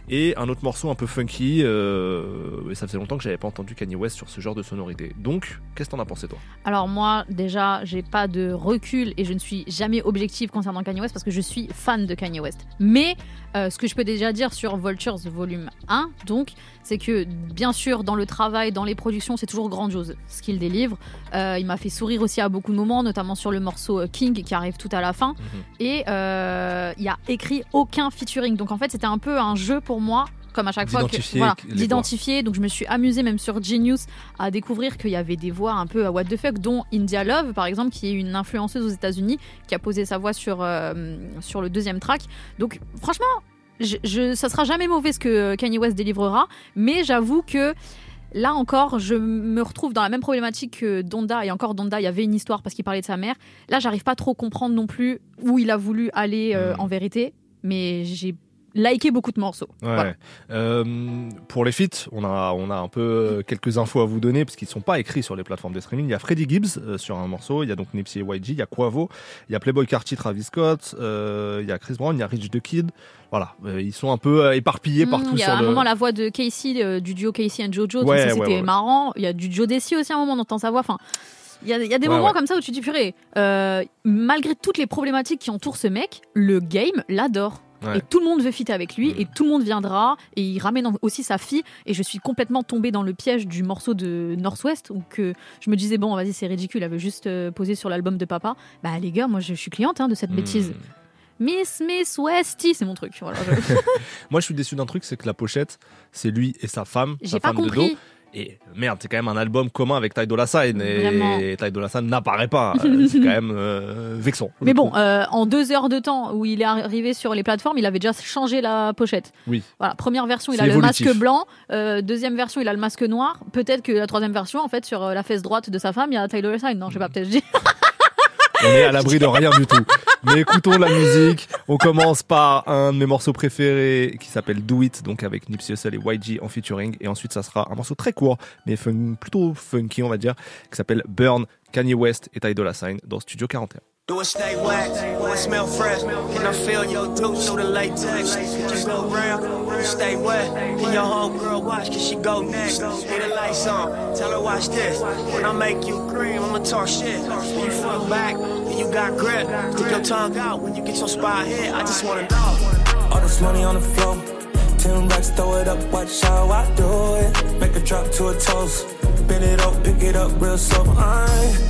Et un autre morceau un peu funky. Euh, et ça faisait longtemps que j'avais pas entendu Kanye West sur ce genre de sonorité. Donc, qu'est-ce que t'en as pensé toi? Alors moi, déjà, j'ai pas de recul et je ne suis jamais objective concernant Kanye West parce que je suis fan de Kanye West. Mais euh, ce que je peux déjà dire sur Vultures volume 1, donc, c'est que bien sûr, dans le travail, dans les productions, c'est toujours grandiose ce qu'il délivre. Euh, il m'a fait sourire aussi à beaucoup de moments, notamment sur le morceau euh, King qui arrive tout à la fin. Et euh, il a écrit aucun featuring. Donc en fait, c'était un peu un jeu pour moi. Comme à chaque fois que D'identifier voilà. Donc je me suis amusée même sur Genius à découvrir qu'il y avait des voix un peu à what the fuck, dont India Love par exemple, qui est une influenceuse aux États-Unis, qui a posé sa voix sur euh, sur le deuxième track. Donc franchement, je, je, ça sera jamais mauvais ce que Kanye West délivrera, mais j'avoue que là encore, je me retrouve dans la même problématique que Donda. Et encore, Donda, il y avait une histoire parce qu'il parlait de sa mère. Là, j'arrive pas trop comprendre non plus où il a voulu aller euh, en vérité, mais j'ai liké beaucoup de morceaux. Ouais. Voilà. Euh, pour les feats, on a, on a un peu euh, quelques infos à vous donner parce qu'ils sont pas écrits sur les plateformes de streaming. Il y a Freddie Gibbs euh, sur un morceau, il y a donc Nipsey et YG, il y a Quavo, il y a Playboy Carty, Travis Scott, euh, il y a Chris Brown, il y a Rich the Kid. Voilà, ils sont un peu éparpillés Mmh, partout Il y a sur à un le. moment la voix de Casey, du duo Casey and Jojo, Ouais, c'était ouais. marrant. Il y a du Joe Desi aussi à un moment, on entend sa voix. Enfin, il y a, il y a des Ouais, moments ouais. comme ça où tu te dis, purée, euh, malgré toutes les problématiques qui entourent ce mec, le game l'adore. Ouais. Et tout le monde veut fitter avec lui, et tout le monde viendra, et il ramène aussi sa fille. Et je suis complètement tombée dans le piège du morceau de Northwest, où que je me disais, bon, vas-y, c'est ridicule, elle veut juste euh, poser sur l'album de papa. Bah, les gars, moi, je, suis cliente hein, de cette Hmm. bêtise. Miss Miss Westy, c'est mon truc. Voilà, je- Moi, je suis déçu d'un truc, c'est que la pochette, c'est lui et sa femme, J'ai sa pas femme de compris. dos. Et merde, c'est quand même un album commun avec Ty Dolla Sign et Ty Dolla Sign n'apparaît pas. Euh, c'est quand même euh, vexant. Mais bon, euh, en deux heures de temps où il est arrivé sur les plateformes, il avait déjà changé la pochette. Oui. Voilà, première version, il a le masque blanc. euh, deuxième version, il a le masque noir. Peut-être que la troisième version, en fait, sur la fesse droite de sa femme, il y a Tyler Sign. Non, je sais pas, peut-être je dis. On est à l'abri de rien du tout. Mais écoutons la musique. On commence par un de mes morceaux préférés qui s'appelle Do It, donc avec Nipsey Hussle et YG en featuring. Et ensuite, ça sera un morceau très court, mais fun- plutôt funky, on va dire, qui s'appelle Burn, Kanye West et Ty Dolla Sign dans Studio 41. Do it stay wet, do it smell fresh? Can I feel your deuce through the latex? Just go it stay wet? Can your homegirl watch? Can she go next? Hit the lights on, tell her watch this. When I make you cream, I'ma talk shit. When you front back, then you got grip. Stick your tongue out when you get your spot hit. I just wanna know. All this money on the floor. Ten racks, throw it up, watch how I do it. Make a drop to a toast. Bend it up, pick it up real slow. I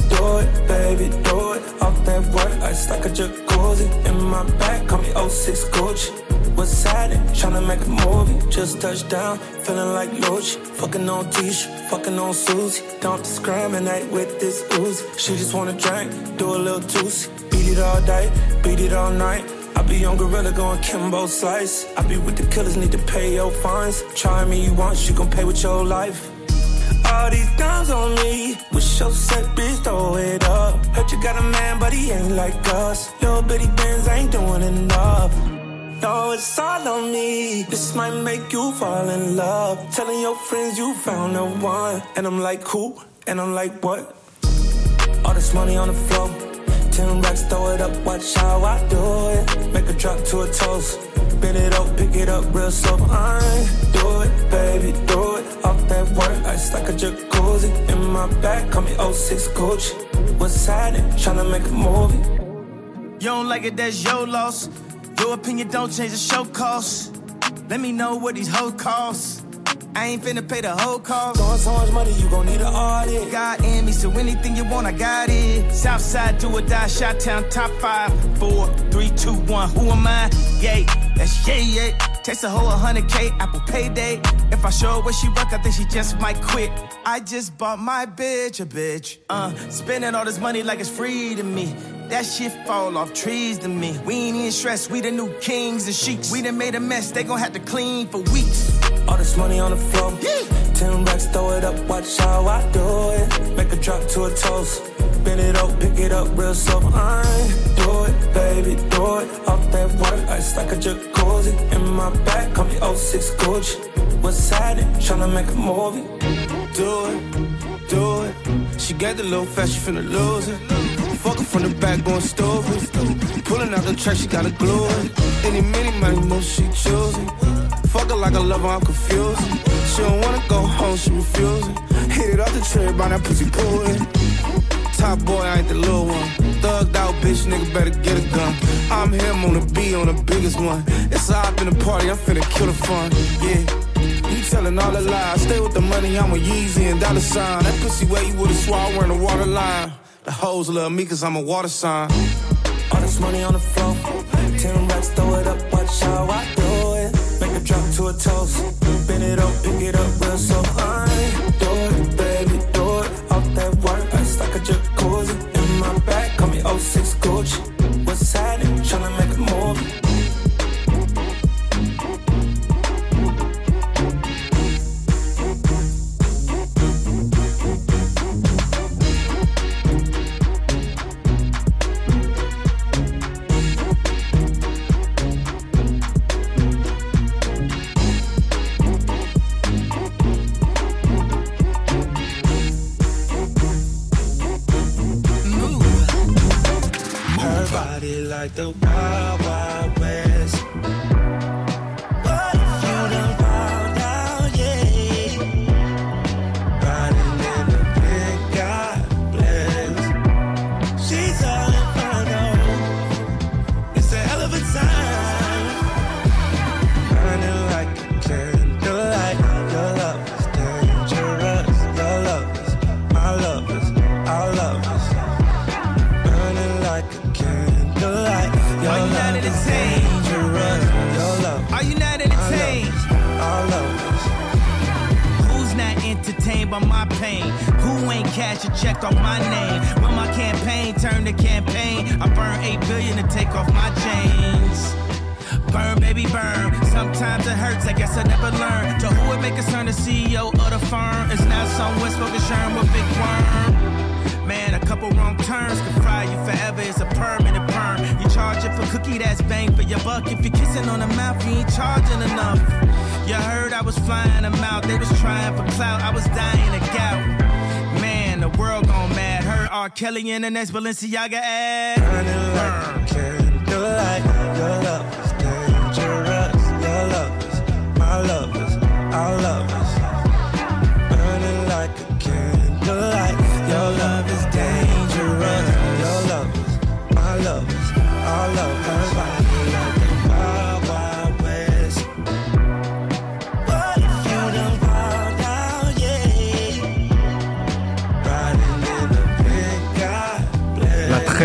do it, baby, do it. Off that work, ice like a jacuzzi. In my back, call me 06 Gucci. What's happening? Tryna make a movie. Just touched down, feeling like Lucci. Fucking on Tisha, fucking on Susie. Don't discriminate with this oozy. She just wanna drink, do a little juicy. Beat it all day, beat it all night. I be on Gorilla going Kimbo Slice. I be with the killers, need to pay your fines. Try me once, you gon' pay with your life. All these guns on me, wish your set bitch throw it up. Heard you got a man, but he ain't like us. Little bitty bands ain't doing enough. No, it's all on me. This might make you fall in love. Telling your friends you found the one. And I'm like, who? And I'm like, what? All this money on the floor. Ten racks, throw it up, watch how I do it. Make a drop to a toast. Bend it up, pick it up real slow. I do it, baby, do it. Off that work, ice like a jacuzzi. In my back, call me 06 Gucci. What's happening? Tryna make a movie. You don't like it, that's your loss. Your opinion don't change the show cost. Let me know what these hoes cost. I ain't finna pay the whole cost. Throwing so much money, you gon' need an audit. God in me, so anything you want, I got it. Southside, do or die, shot town, top five, four, three, two, one. Who am I? Yay, that's yay, yay. Takes a whole 100k, Apple payday. If I show her where she work, I think she just might quit. I just bought my bitch a bitch. Uh, spending all this money like it's free to me. That shit fall off trees to me. We ain't even stressed, we the new kings and sheiks. We done made a mess, they gon' have to clean for weeks. All this money on the floor. Yeah. Ten racks, throw it up, watch how I do it. Make a drop to a toast. Bend it up, pick it up real slow. I do it, baby, do it. Off that work, ice like a jacuzzi. In my back, call me 06 Gucci. What's happening? Tryna make a movie. Do it, do it. She got the little fast, she finna lose it. From the back, going stupid. Pulling out the track, she gotta glue it. Any minute, money, know she choosing. Fuck her like a lover, I'm confused. She don't wanna go home, she refusing. Hit it off the tray, by that pussy pulling. Top boy, I ain't the little one. Thugged out, bitch, nigga better get a gun. I'm him on the B on the biggest one. It's up in the party, I'm finna kill the fun. Yeah. You telling all the lies. Stay with the money, I'm a Yeezy and dollar sign. That pussy wet you with a swallow wearing a water line. The hoes love me cause I'm a water sign. All this money on the floor. Ten racks, throw it up, watch how the next Balenciaga ad.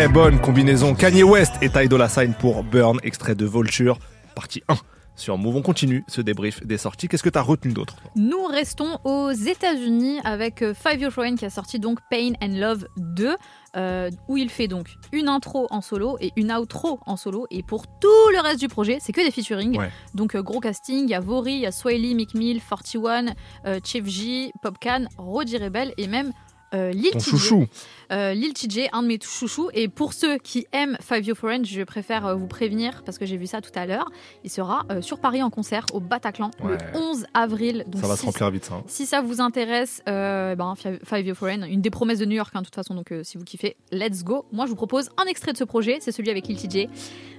Très bonne combinaison. Kanye West et Ty Dolla Sign pour Burn, extrait de Vulture, partie 1 sur Move. On continue ce débrief des sorties. Qu'est-ce que tu as retenu d'autre? Nous restons aux États-Unis avec euh, Five Year Friend qui a sorti donc Pain and Love 2. euh, où il fait donc une intro en solo et une outro en solo. Et pour tout le reste du projet, c'est que des featuring. Ouais. Donc euh, gros casting, il y a Vori, il y a Swiley, Mick Mill, 41, euh, Chief J, Popcan, Roddy Rebel et même euh, Lil Ton chouchou. Euh, Lil TJ, un de mes chouchous. Et pour ceux qui aiment Five Year Friend, je préfère euh, vous prévenir parce que j'ai vu ça tout à l'heure. Il sera euh, sur Paris en concert au Bataclan Ouais. le 11 avril. Donc Ça va si- se remplir vite, ça. hein. si ça vous intéresse, ben, Year Foreign, une des promesses de New York, hein, de toute façon, donc si vous kiffez, let's go. Moi, je vous propose un extrait de ce projet, c'est celui avec Lil TJ.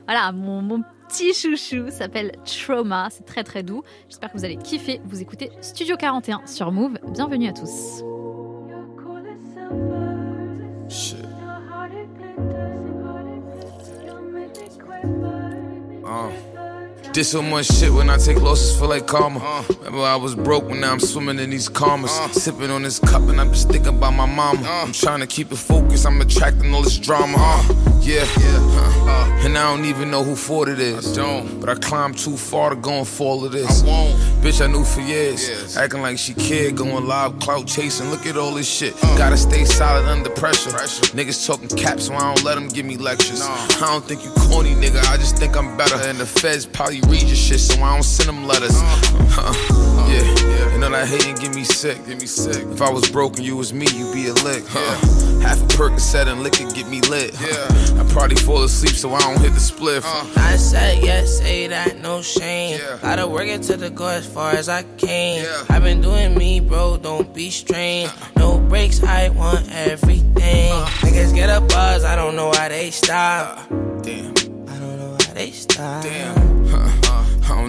Voilà, mon, mon petit chouchou s'appelle Trauma, c'est très très doux. J'espère que vous allez kiffer. Vous écoutez Studio 41 sur Move. Bienvenue à tous. Shit. Uh, did so much shit when I take losses feel like karma. Remember I was broke when now I'm swimming in these karmas. Sipping on this cup and I'm just thinking about my mama. I'm trying to keep it focused, I'm attracting all this drama. Uh, yeah, uh, and I don't even know who fault it is. I don't. But I climbed too far to go and fall of this. I won't. Bitch, I knew for years. Acting like she cared, going live, clout chasing. Look at all this shit. Gotta stay solid under pressure. Niggas talking caps, so I don't let them give me lectures. I don't think you corny, nigga. I just think I'm better. And the feds probably read your shit, so I don't send them letters. Uh, yeah, you know that hating get me sick. Get me sick. If I was broken, you was me, you'd be a lick. Uh, half a Percocet and liquor get me lit. Yeah, I probably fall asleep, so I don't hit the spliff. I said yes, say that, no shame. Gotta work it to the go as far as I can. I've been doing me, bro, don't be strange. No breaks, I want everything. Niggas get a buzz, I don't know why they stop. Damn. I don't know why they stop. Damn. I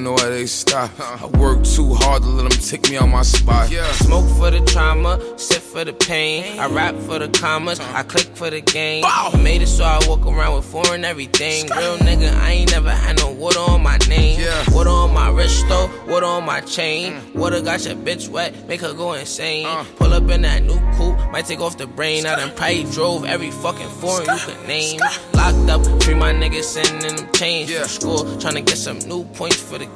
don't know why they stop. I work too hard to let them take me on my spot. Smoke for the trauma, sit for the pain. I rap for the commas, uh-huh. I click for the game. I made it so I walk around with foreign everything. Real nigga, I ain't never had no water on my name. Water on my wrist though, water on my chain. Mm. Water got your bitch wet, make her go insane. Uh. Pull up in that new coupe, might take off the brain. I done probably drove every fucking foreign you could name. Locked up, free my niggas sending them change from school, trying to get some new points for the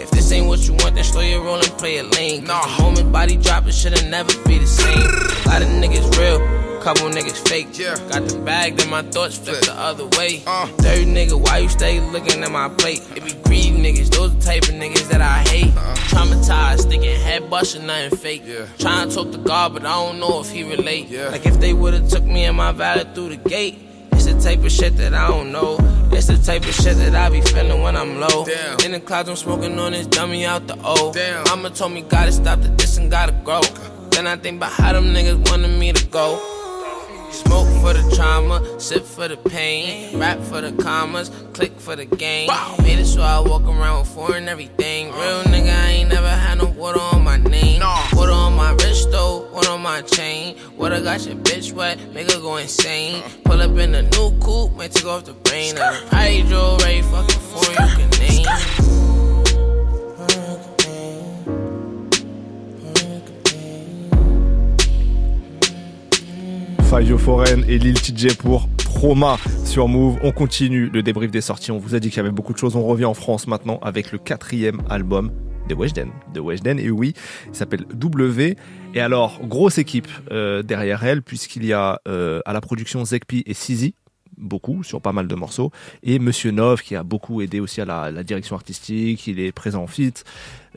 If this ain't what you want, then slow your roll and play it lane. Nah, moment body drop, it should've never be the same. A lot of niggas real. Couple niggas fake. Yeah. Got the bag, then my thoughts flip the other way. Uh. Third nigga, why you stay looking at my plate? It be greedy niggas, those the type of niggas that I hate. Uh-uh. Traumatized, thinking head busting, nothing fake. Yeah. Trying to talk to God, but I don't know if he relate. Like if they would've took me and my valid through the gate. Type of shit that I don't know. It's the type of shit that I be feeling when I'm low. In the clouds, I'm smoking on this dummy out the O. Mama told me gotta stop the diss and gotta grow. Then I think about how them niggas wanted me to go. Smoke for the trauma, sip for the pain, rap for the commas, click for the game. Made it so I walk around with foreign everything. Real nigga, I ain't never had no water on my name. Water on my wrist though, water on my chain. Water got your bitch wet, make her go insane. Pull up in a new coupe, might take off the brain. I drove every fucking foreign you can name. Fabio Foren et Lil TJ pour Trauma sur Move. On continue le débrief des sorties. On vous a dit qu'il y avait beaucoup de choses. On revient en France maintenant avec le quatrième album de Weshden. De Weshden, et oui, il s'appelle W. Et alors, grosse équipe euh, derrière elle, puisqu'il y a euh, à la production Zekpi et Sizi, beaucoup sur pas mal de morceaux et Monsieur Nov qui a beaucoup aidé aussi à la, la direction artistique il est présent en feat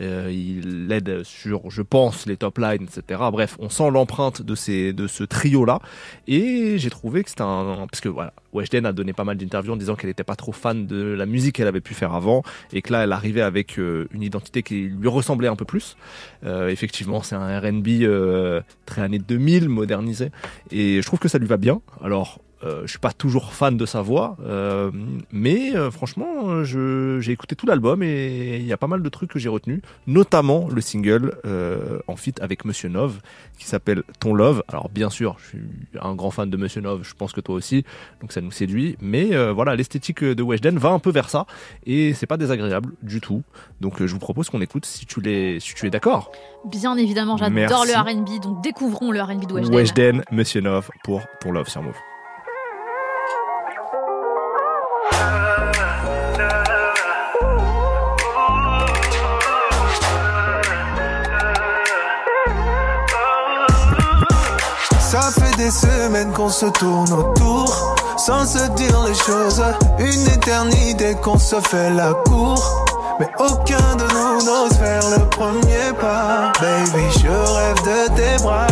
euh, il aide sur je pense les top lines etc bref on sent l'empreinte de ce trio là et j'ai trouvé que c'était un parce que voilà Weshden a donné pas mal d'interviews en disant qu'elle n'était pas trop fan de la musique qu'elle avait pu faire avant et que là elle arrivait avec euh, une identité qui lui ressemblait un peu plus. Euh, effectivement c'est un R&B très années 2000 modernisé. Et je trouve que ça lui va bien. Alors euh, je suis pas toujours fan de sa voix, euh, mais euh, franchement, j'ai écouté tout l'album et il y a pas mal de trucs que j'ai retenus, notamment le single euh, en feat avec Monsieur Nov qui s'appelle Ton Love. Alors bien sûr, je suis un grand fan de Monsieur Nov, je pense que toi aussi, donc ça nous séduit. Mais voilà, l'esthétique de Weshden va un peu vers ça et c'est pas désagréable du tout. Donc je vous propose qu'on écoute si tu l'es, si tu es d'accord. Bien évidemment, j'adore le RB, donc découvrons le RB de Weshden. Weshden, Monsieur Nov pour Ton Love sur Move. Des semaines qu'on se tourne autour sans se dire les choses. Une éternité qu'on se fait la cour. Mais aucun de nous n'ose faire le premier pas. Baby, je rêve de tes bras.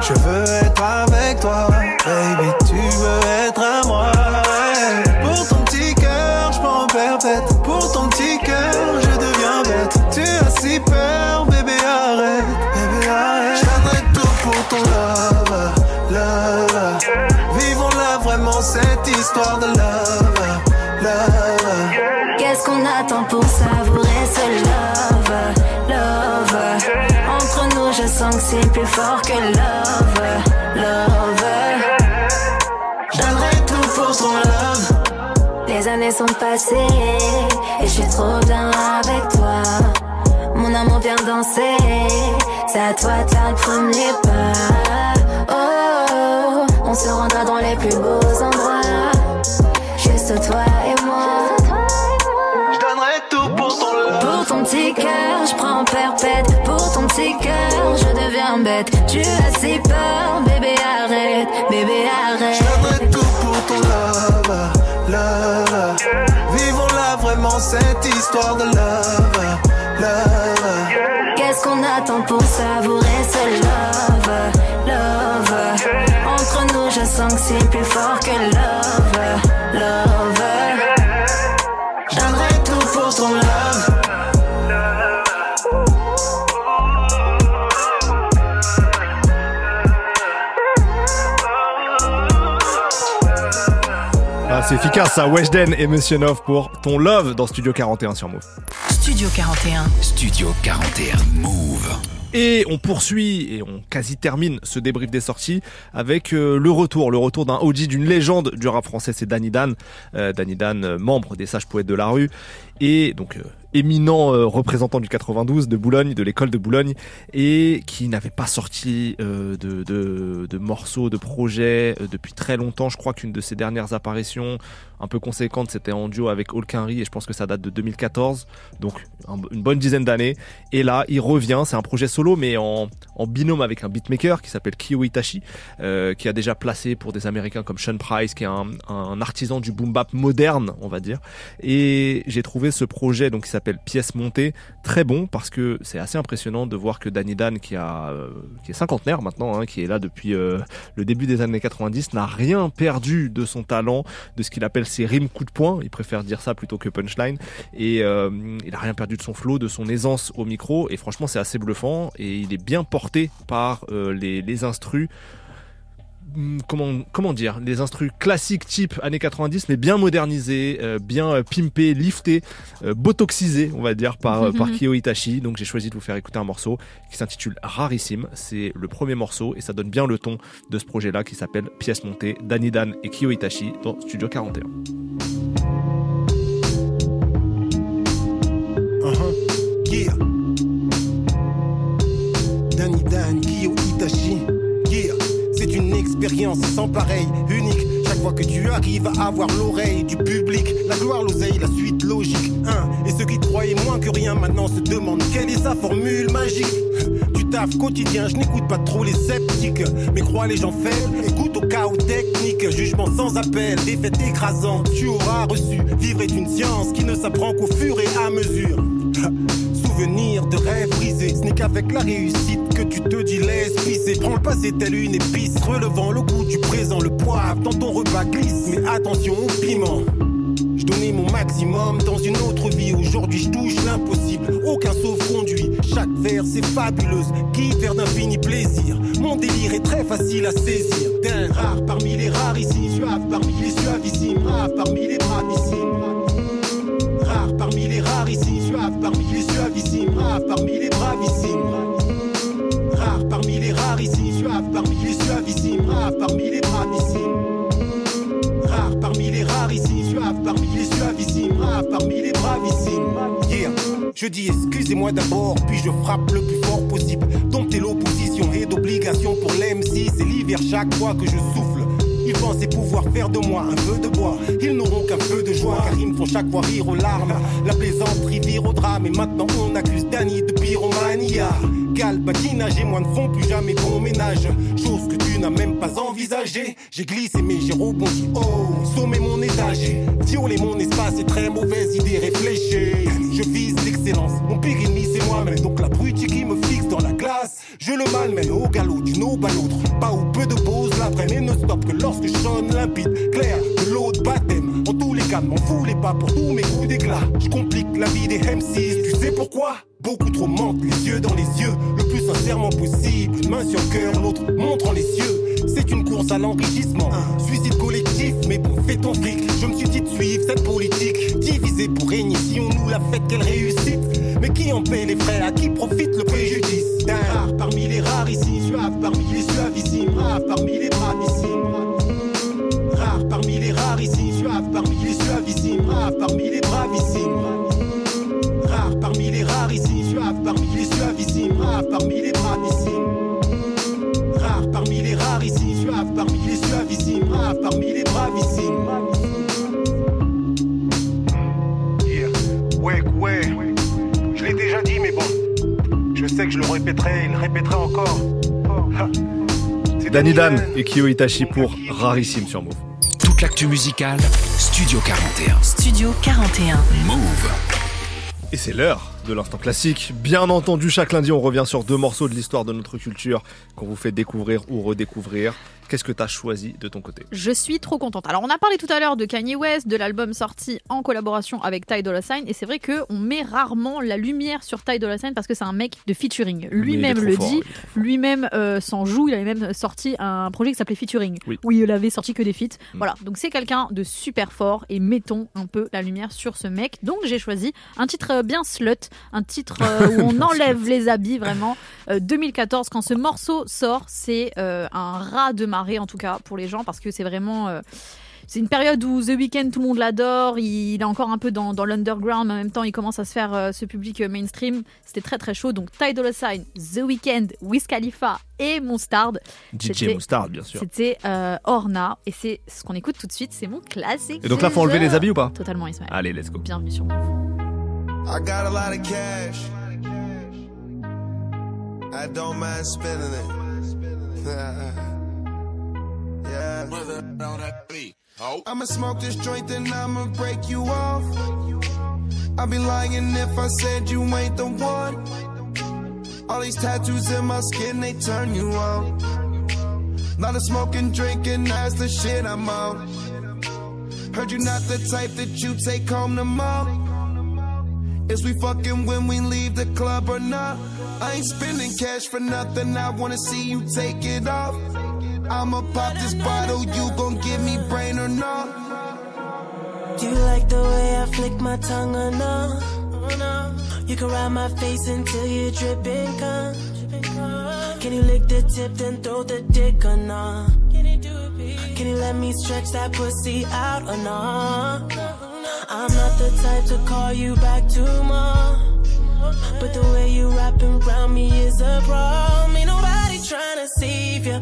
Je veux être avec toi. Baby, Qu'est-ce qu'on attend pour savourer ce love, love? Entre nous, je sens que c'est plus fort que love, love J'aimerais tout pour ton love. Les années sont passées et je suis trop bien avec toi. Mon amour vient danser, c'est à toi de faire le premier pas. Oh, on se rendra dans les plus beaux endroits, juste toi et moi. Je donnerai tout pour ton love. Pour ton petit cœur, je prends perpète. Pour ton petit cœur, je deviens bête. Tu as si peur, bébé arrête, bébé arrête. Je donnerai tout pour ton love, love. Vivons-la vraiment cette histoire de love, love. Qu'est-ce qu'on attend pour savourer ce love, love? Entre nous, je sens que c'est plus fort que love, love Je donnerai tout pour ton love. Ah, c'est efficace ça, Weshden et Monsieur Nov pour ton love dans Studio 41 sur Move. Studio 41. Studio 41 Move. Et on poursuit et on quasi termine ce débrief des sorties avec euh, le retour, le retour d'un OG d'une légende du rap français, c'est Danny Dan. Euh, Danny Dan, euh, membre des Sages Poètes de la rue et donc éminent euh, représentant du 92 de Boulogne, de l'école de Boulogne, et qui n'avait pas sorti euh, de, de, de morceaux, de projets euh, depuis très longtemps. Je crois qu'une de ses dernières apparitions un peu conséquente, c'était en duo avec Olkinry, et je pense que ça date de 2014, donc un- une bonne dizaine d'années. Et là, il revient, c'est un projet solo, mais en, en binôme avec un beatmaker qui s'appelle Kyo Itachi, euh, qui a déjà placé pour des Américains comme Sean Price, qui est un, un artisan du boom bap moderne, on va dire. Et j'ai trouvé ce projet donc qui s'appelle Pièce montée très bon parce que c'est assez impressionnant de voir que Danny Dan qui a euh, qui est cinquantenaire maintenant, hein, qui est là depuis euh, le début des années 90, n'a rien perdu de son talent, de ce qu'il appelle ses rimes coup de poing. Il préfère dire ça plutôt que punchline. Et euh, il a rien perdu de son flow, de son aisance au micro. Et franchement, c'est assez bluffant. Et il est bien porté par les, les instrus comment comment dire les instrus classiques type années 90 mais bien modernisés euh, bien euh, pimpés liftés euh, botoxisés on va dire par par Kyo Itachi donc j'ai choisi de vous faire écouter un morceau qui s'intitule Rarissime c'est le premier morceau et ça donne bien le ton de ce projet là qui s'appelle Pièce montée Danny Dan et Kyo Itachi dans Studio 41 Uh-huh. Yeah. Danny Dan, Kyo Itachi. Une expérience sans pareil, unique. Chaque fois que tu arrives à avoir l'oreille du public, la gloire, l'oseille, la suite logique. Hein. Et ceux qui croyaient moins que rien maintenant se demandent quelle est sa formule magique? Du taf quotidien, je n'écoute pas trop les sceptiques. Mais crois les gens faibles, écoute au chaos technique. Jugement sans appel, défaite écrasante, tu auras reçu. Vivre est une science qui ne s'apprend qu'au fur et à mesure. De rêves brisés, ce n'est qu'avec la réussite que tu te dis laisse pisser. Prends le passé tel une épice, relevant le goût du présent, le poivre dans ton repas glisse. Mais attention au piment. Je donnais mon maximum dans une autre vie. Aujourd'hui, je touche l'impossible. Aucun sauf-conduit. Chaque vers, c'est fabuleuse. Guide vers d'infinis plaisirs? Mon délire est très facile à saisir. D'un rare parmi les rares ici. Suave parmi les suavissimes. Rare parmi les bravissimes. Je dis excusez-moi d'abord, puis je frappe le plus fort possible. Dompter l'opposition et d'obligation pour l'MC, c'est l'hiver chaque fois que je souffle. Ils pensaient pouvoir faire de moi un feu de bois. Ils n'auront qu'un feu de joie, car ils me font chaque fois rire aux larmes. La plaisanterie vire au drame, et maintenant on accuse Danny de pyromania. Gal, patinage et moi ne font plus jamais bon ménage. Chose que tu n'as même pas envisagée. J'ai glissé, mais j'ai rebondi. Oh, sommet mon étage. Violer mon espace est très mauvaise idée réfléchie. Je vise Mon pire ennemi, c'est moi-même. Donc la brute qui me fixe dans la glace. Je le malmène au galop d'une aube à l'autre. Pas ou peu de pause l'après, mais ne stop que lorsque je sonne limpide, clair, de l'eau de baptême. En tous les cas, m'en voulez pas pour tous mes coups d'éclat. Je complique la vie des M6. Tu sais pourquoi? Beaucoup trop mentent, les yeux dans les yeux, le plus sincèrement possible. Une main sur cœur, l'autre montre les cieux. C'est une course à l'enrichissement, suicide collectif, mais bon, fais ton fric. Je me suis dit de suivre cette politique, divisée pour régner. Si on nous la fait, qu'elle réussite? Mais qui en paie les frais, à qui profite le préjudice? D'un rare parmi les rares ici, suave parmi les suavissimes, rare parmi les bravissimes. Rare parmi les rares ici, suave parmi les suavissimes, rare parmi les bravissimes. Rare parmi les rares ici, suave parmi les suavissimes, rare parmi les parmi les bravissimes. Yeah. Ouais, ouais. Je l'ai déjà dit, mais bon. Je sais que je le répéterai, il le répéterai encore. C'est Danny Dan et Kyo Itachi pour Rarissime sur Move. Toute l'actu musicale, Studio 41. Studio 41. Move. Et c'est l'heure de l'instant classique. Bien entendu, chaque lundi, on revient sur deux morceaux de l'histoire de notre culture qu'on vous fait découvrir ou redécouvrir. Qu'est-ce que tu as choisi de ton côté Je suis trop contente. Alors, on a parlé tout à l'heure de Kanye West, de l'album sorti en collaboration avec Ty Dolla Sign, et c'est vrai que on met rarement la lumière sur Ty Dolla Sign parce que c'est un mec de featuring. Lui-même le fort, dit, lui-même euh, s'en joue. Il avait même sorti un projet qui s'appelait Featuring, Oui. où il avait sorti que des feats. Mm. Voilà, donc c'est quelqu'un de super fort et mettons un peu la lumière sur ce mec. Donc j'ai choisi un titre euh, bien slut, un titre euh, où on enlève les habits vraiment. Euh, 2014, quand ce morceau sort, c'est un rat de en tout cas pour les gens parce que c'est vraiment. euh, c'est une période où The Weeknd, tout le monde l'adore. Il, il est encore un peu dans, dans l'underground, mais en même temps, il commence à se faire euh, ce public euh, mainstream. C'était très très chaud. Donc, Ty Dolla Sign, The Weeknd, Wiz Khalifa et Mustard. DJ C'était- Mustard, bien sûr. C'était euh, Orna. Et c'est ce qu'on écoute tout de suite. C'est mon classique. Et donc là, faut enlever les habits ou pas? Totalement, Ismaël. Allez, let's go. Bienvenue sur I got a lot of cash. I don't mind spending it. yeah. I'ma smoke this joint and I'ma break you off. I'd be lying if I said you ain't the one. All these tattoos in my skin, they turn you on. Lot of smoking, drinking, that's the shit I'm on. Heard you not the type that you take home to mom. Is we fucking when we leave the club or not? I ain't spending cash for nothing. I wanna see you take it off. I'ma pop this bottle. You gon' give me brain or not? Do you like the way I flick my tongue or no? You can ride my face until you dripping cum. Can you lick the tip then throw the dick or no? Can you let me stretch that pussy out or no? I'm not the type to call you back tomorrow. But the way you wrapping around me is a problem. Ain't nobody trying to save you.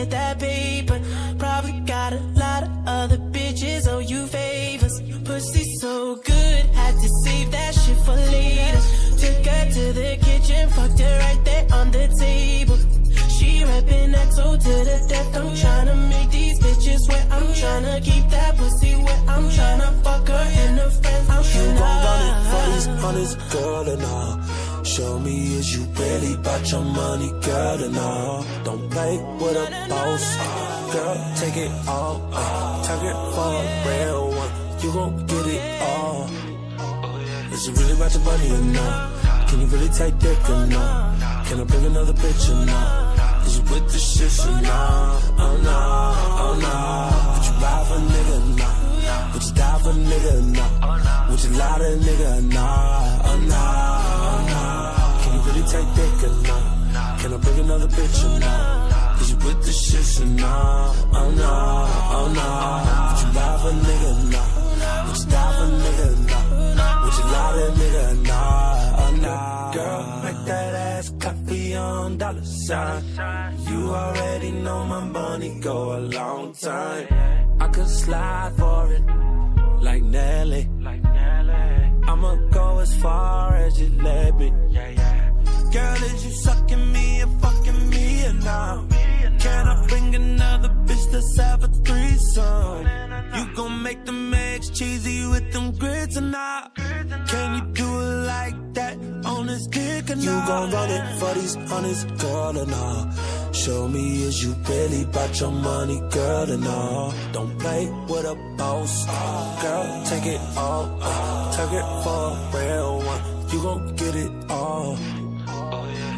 Get that paper. Probably got a lot of other bitches owe you favors. Pussy so good, had to save that shit for later. Took her to the kitchen, fucked her right there on the table. She rapping XO to the death. I'm tryna make these bitches wet. I'm tryna keep that pussy wet. I'm tryna fuck her and her friends. I'm You gon' run it for these hundreds, girl, and all. Show me is you really about your money, girl, and all. Don't play with a boss, girl, take it all. Uh, target for a real one, you gon' get it all. Is it really about your money or not? Can you really take dick or not? Can I bring another bitch or not? Is you with the shit or not? Oh no, oh no. Would you ride for a nigga or not? Would you die for a nigga or not? Would you lie to a nigga or no, oh no. Take dick or not? Can I bring another bitch or not? Is you with the shit or not? Oh no, oh no. Would you ride for a nigga or not? Would you die for a nigga or not? Would you lie to a nigga or not? Oh no. Girl, make that ass clap your dollar sign. You already know my money go a long time. I could slide for it, like Nelly. I'ma go as far as you let me. Girl, is you sucking me and fucking me and now? Can I bring another bitch? Let's have a threesome. You gon' make them eggs cheesy with them grits or not? Can you do it like that on this dick or not? You gon' run it for these honeys, girl, or nah? Show me is you really about your money, girl, or nah? Don't play with a boss, girl, take it all, uh, take it for a real one. You gon' get it all.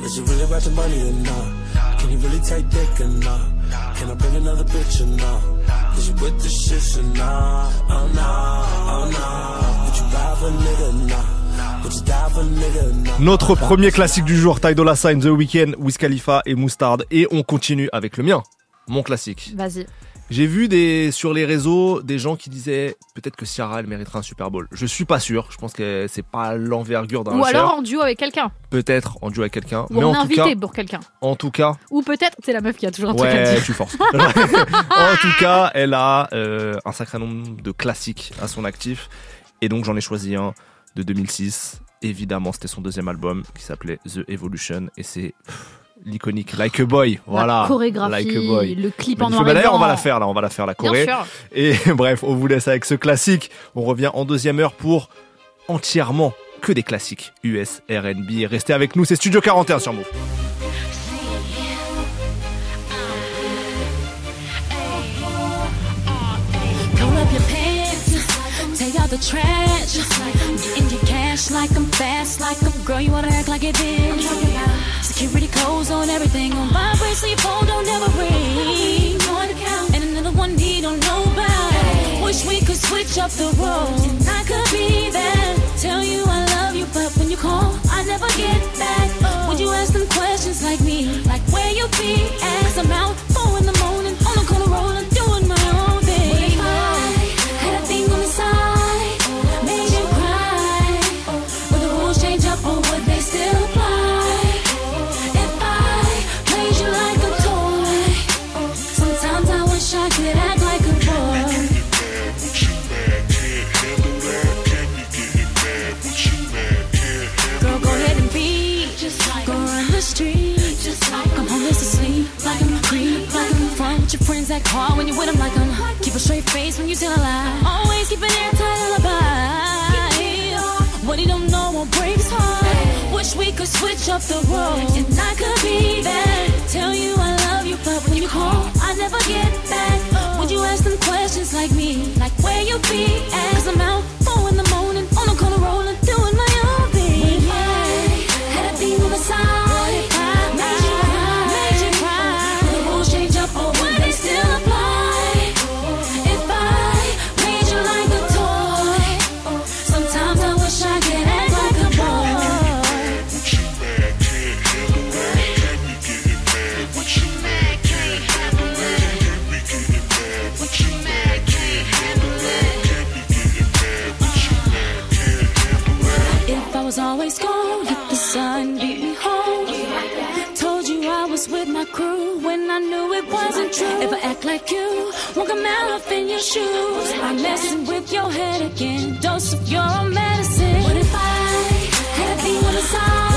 Is you really about your money or not? Can you really take dick or not? Can I bring another bitch or not? Is you with the shit or not? Oh nah, oh nah. Would you ride for a nigga or not? Would you die for a nigga or not? Notre premier classique du jour, Ty Dolla Sign, The Weeknd, Wiz Khalifa et Mustard. Et on continue avec le mien, mon classique. Vas-y. J'ai vu des, sur les réseaux des gens qui disaient peut-être que Ciara elle mériterait un Super Bowl. Je suis pas sûr. Je pense que c'est pas l'envergure d'un Ou alors en duo avec quelqu'un. Peut-être en duo avec quelqu'un. Ou Mais en en tout invité cas, pour quelqu'un. en tout cas, Ou peut-être, c'est la meuf qui a toujours un truc à ouais, dire. tu forces. en tout cas, elle a euh, un sacré nombre de classiques à son actif. Et donc j'en ai choisi un de 2006. Évidemment, c'était son deuxième album qui s'appelait The Evolution. Et c'est l'iconique Like a Boy. Voilà. La chorégraphie, Like a Boy. le clip en Magnifique. noir Bah, et D'ailleurs, on va la faire là, on va la faire la Bien sûr. Et bref, on vous laisse avec ce classique. On revient en deuxième heure pour entièrement que des classiques US, R&B. Restez avec nous, c'est Studio 41 sur Move. The trash. Get in your cash like I'm fast, like I'm girl. You wanna act like it is. Security codes on everything on my bracelet, phone don't never ring. And another one he don't know about. Wish we could switch up the roles. And I could be there, tell you I love you, but when you call, I never get back. Would you ask them questions like me, like where you be? As I'm out, your friends that call when you with them, like I'm keep a straight face when you tell a lie, always keep an airtight alibi. What he don't know won't break his heart. Wish we could switch up the roles, and I could be there, tell you I love you, but when you call, I never get back. Would you ask them questions like me, like where you be? As always gone, let the sun beat me home. Told you I was with my crew when I knew it wasn't true. If I act like you, won't come out up in your shoes. I'm messing with your head again. Dose of your medicine. What if I had a thing side?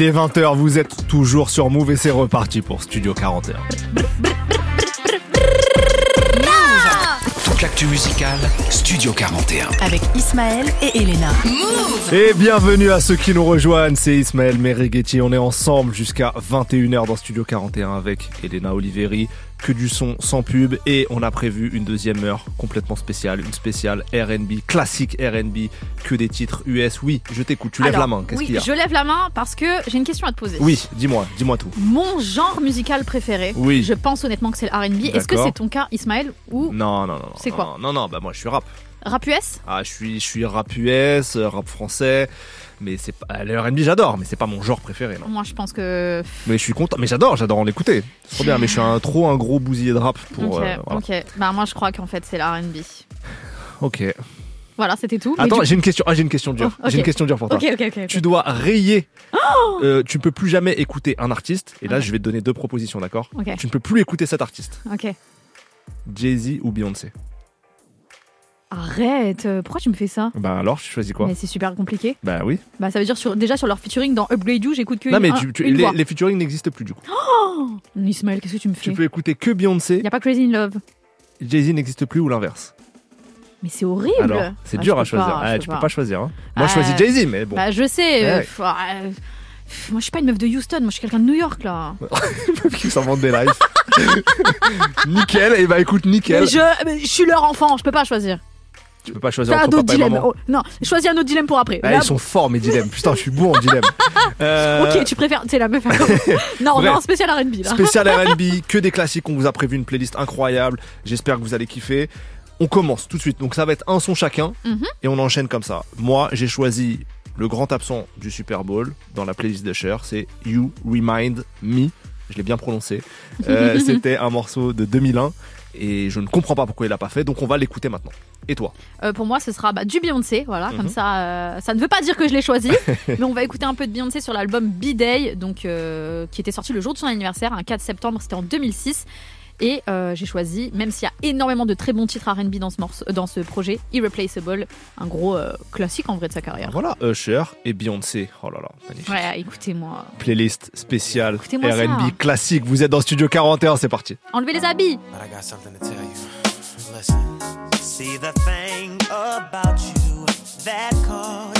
Il est 20h, vous êtes toujours sur Move et c'est reparti pour Studio 41. L'actu musicale, Studio 41. Avec Ismaël et Elena. Et bienvenue à ceux qui nous rejoignent, c'est Ismaël Merighetti, on est ensemble jusqu'à 21h dans Studio 41 avec Elena Oliveri, que du son sans pub et on a prévu une deuxième heure complètement spéciale, une spéciale R&B, classique R&B, que des titres US. Oui, je t'écoute, tu lèves Alors, la main, qu'est-ce oui, qu'il y a? je lève la main parce que j'ai une question à te poser. Oui, dis-moi, dis-moi tout. Mon genre musical préféré, Oui. je pense honnêtement que c'est le R&B. Est-ce que c'est ton cas, Ismaël, ou Non, non, non. C'est quoi? Non, non, bah moi je suis rap. rap US Ah, je suis, je suis rap US, euh, rap français, mais c'est pas le R&B j'adore, mais c'est pas mon genre préféré, non. Moi, je pense que. Mais je suis content, mais j'adore, j'adore en l'écouter. C'est trop bien, mais je suis un, trop un gros bousier de rap pour. ok, euh, voilà. ok. Bah, moi, je crois qu'en fait, c'est R&B. Ok. Voilà, c'était tout. Attends, du- j'ai une question. Ah, j'ai une question dure. Oh. J'ai une question dure pour toi. Ok, ok, ok, ok. Tu dois rayer. Oh euh, tu ne peux plus jamais écouter un artiste. Et là, je vais te donner deux propositions, d'accord? Ok. Tu ne peux plus écouter cet artiste. Ok. Jay-Z ou Beyoncé? Arrête, euh, pourquoi tu me fais ça Bah alors, tu choisis quoi Mais c'est super compliqué. Bah oui. Bah, ça veut dire sur, déjà sur leur featuring dans Upgrade You, j'écoute que Non, une, mais un- tu, tu- une les, voix. les featuring n'existent plus du coup. Oh Ismaël, qu'est-ce que tu me fais Tu peux écouter que Beyoncé. Y a pas Crazy in Love. Jay-Z n'existe plus ou l'inverse. Mais c'est horrible. Alors, c'est Ah, dur je à choisir. pas, Ah, je tu peux pas choisir. hein. Moi, je Ah, choisis Jay-Z, mais bon. Bah, je sais. euh, pff, ah, euh, pff, moi, je suis pas une meuf de Houston. Moi, je suis quelqu'un de New York, là. qui s'invente des lives. nickel. Et bah écoute, nickel. Mais je, mais je suis leur enfant. Je peux pas choisir. Tu peux pas choisir entre papa et dilemmes. maman. Oh, non, choisis un autre dilemme pour après. Ah, Là, ils sont forts mes dilemmes. Putain, je suis bon en dilemme. Euh, Ok, tu préfères. C'est la meuf. non, Bref. non, spécial RB là. Spécial R&B, que des classiques. On vous a prévu une playlist incroyable. J'espère que vous allez kiffer. On commence tout de suite. Donc ça va être un son chacun Mhm. et on enchaîne comme ça. Moi, j'ai choisi le grand absent du Super Bowl dans la playlist de Cher. C'est You Remind Me. Je l'ai bien prononcé. Euh, C'était un morceau de 2001 et je ne comprends pas pourquoi il l'a pas fait. Donc on va l'écouter maintenant. Et toi Euh, pour moi, ce sera bah, du Beyoncé. Voilà, Mhm. comme ça. euh, ça ne veut pas dire que je l'ai choisi, mais on va écouter un peu de Beyoncé sur l'album B-Day, donc euh, qui était sorti le jour de son anniversaire, un 4 septembre. C'était en 2006. Et euh, j'ai choisi, même s'il y a énormément de très bons titres R&B dans ce morceau, dans ce projet, Irreplaceable, un gros euh, classique en vrai de sa carrière. Voilà, Usher et Beyoncé. Oh là là, magnifique. Ouais, écoutez-moi. Playlist spéciale. R&B classique. Vous êtes dans Studio 41, c'est parti. Enlevez les habits. But I got something to tell you. Listen. See the thing about you that caught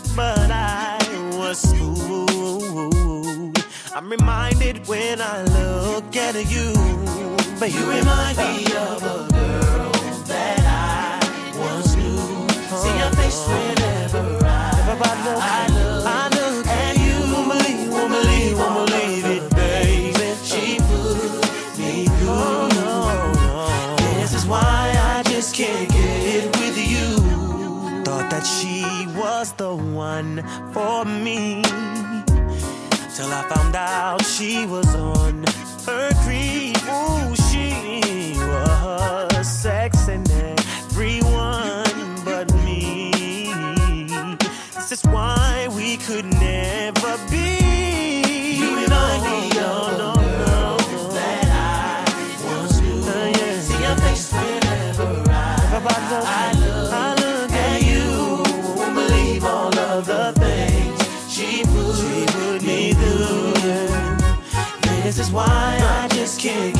but I was fooled. I'm reminded when I look at you, but you remind me of the one for me. Till I found out she was on her creep. Ooh, she was sexing everyone but me. This is why we could never be. Why I just can't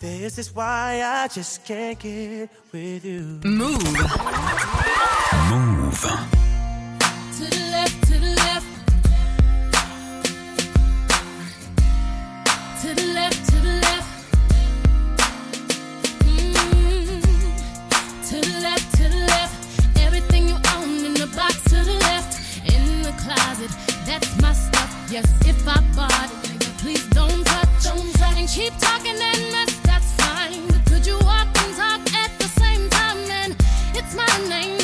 This is why I just can't get with you. Move. Move. To the left, to the left. Mm-hmm. To the left, to the left. Everything you own in the box to the left. In the closet, that's my stuff. Yes, if I bought it please don't touch. Don't touch. And keep talking and mess, that's fine. But could you walk and talk at the same time? And it's my name.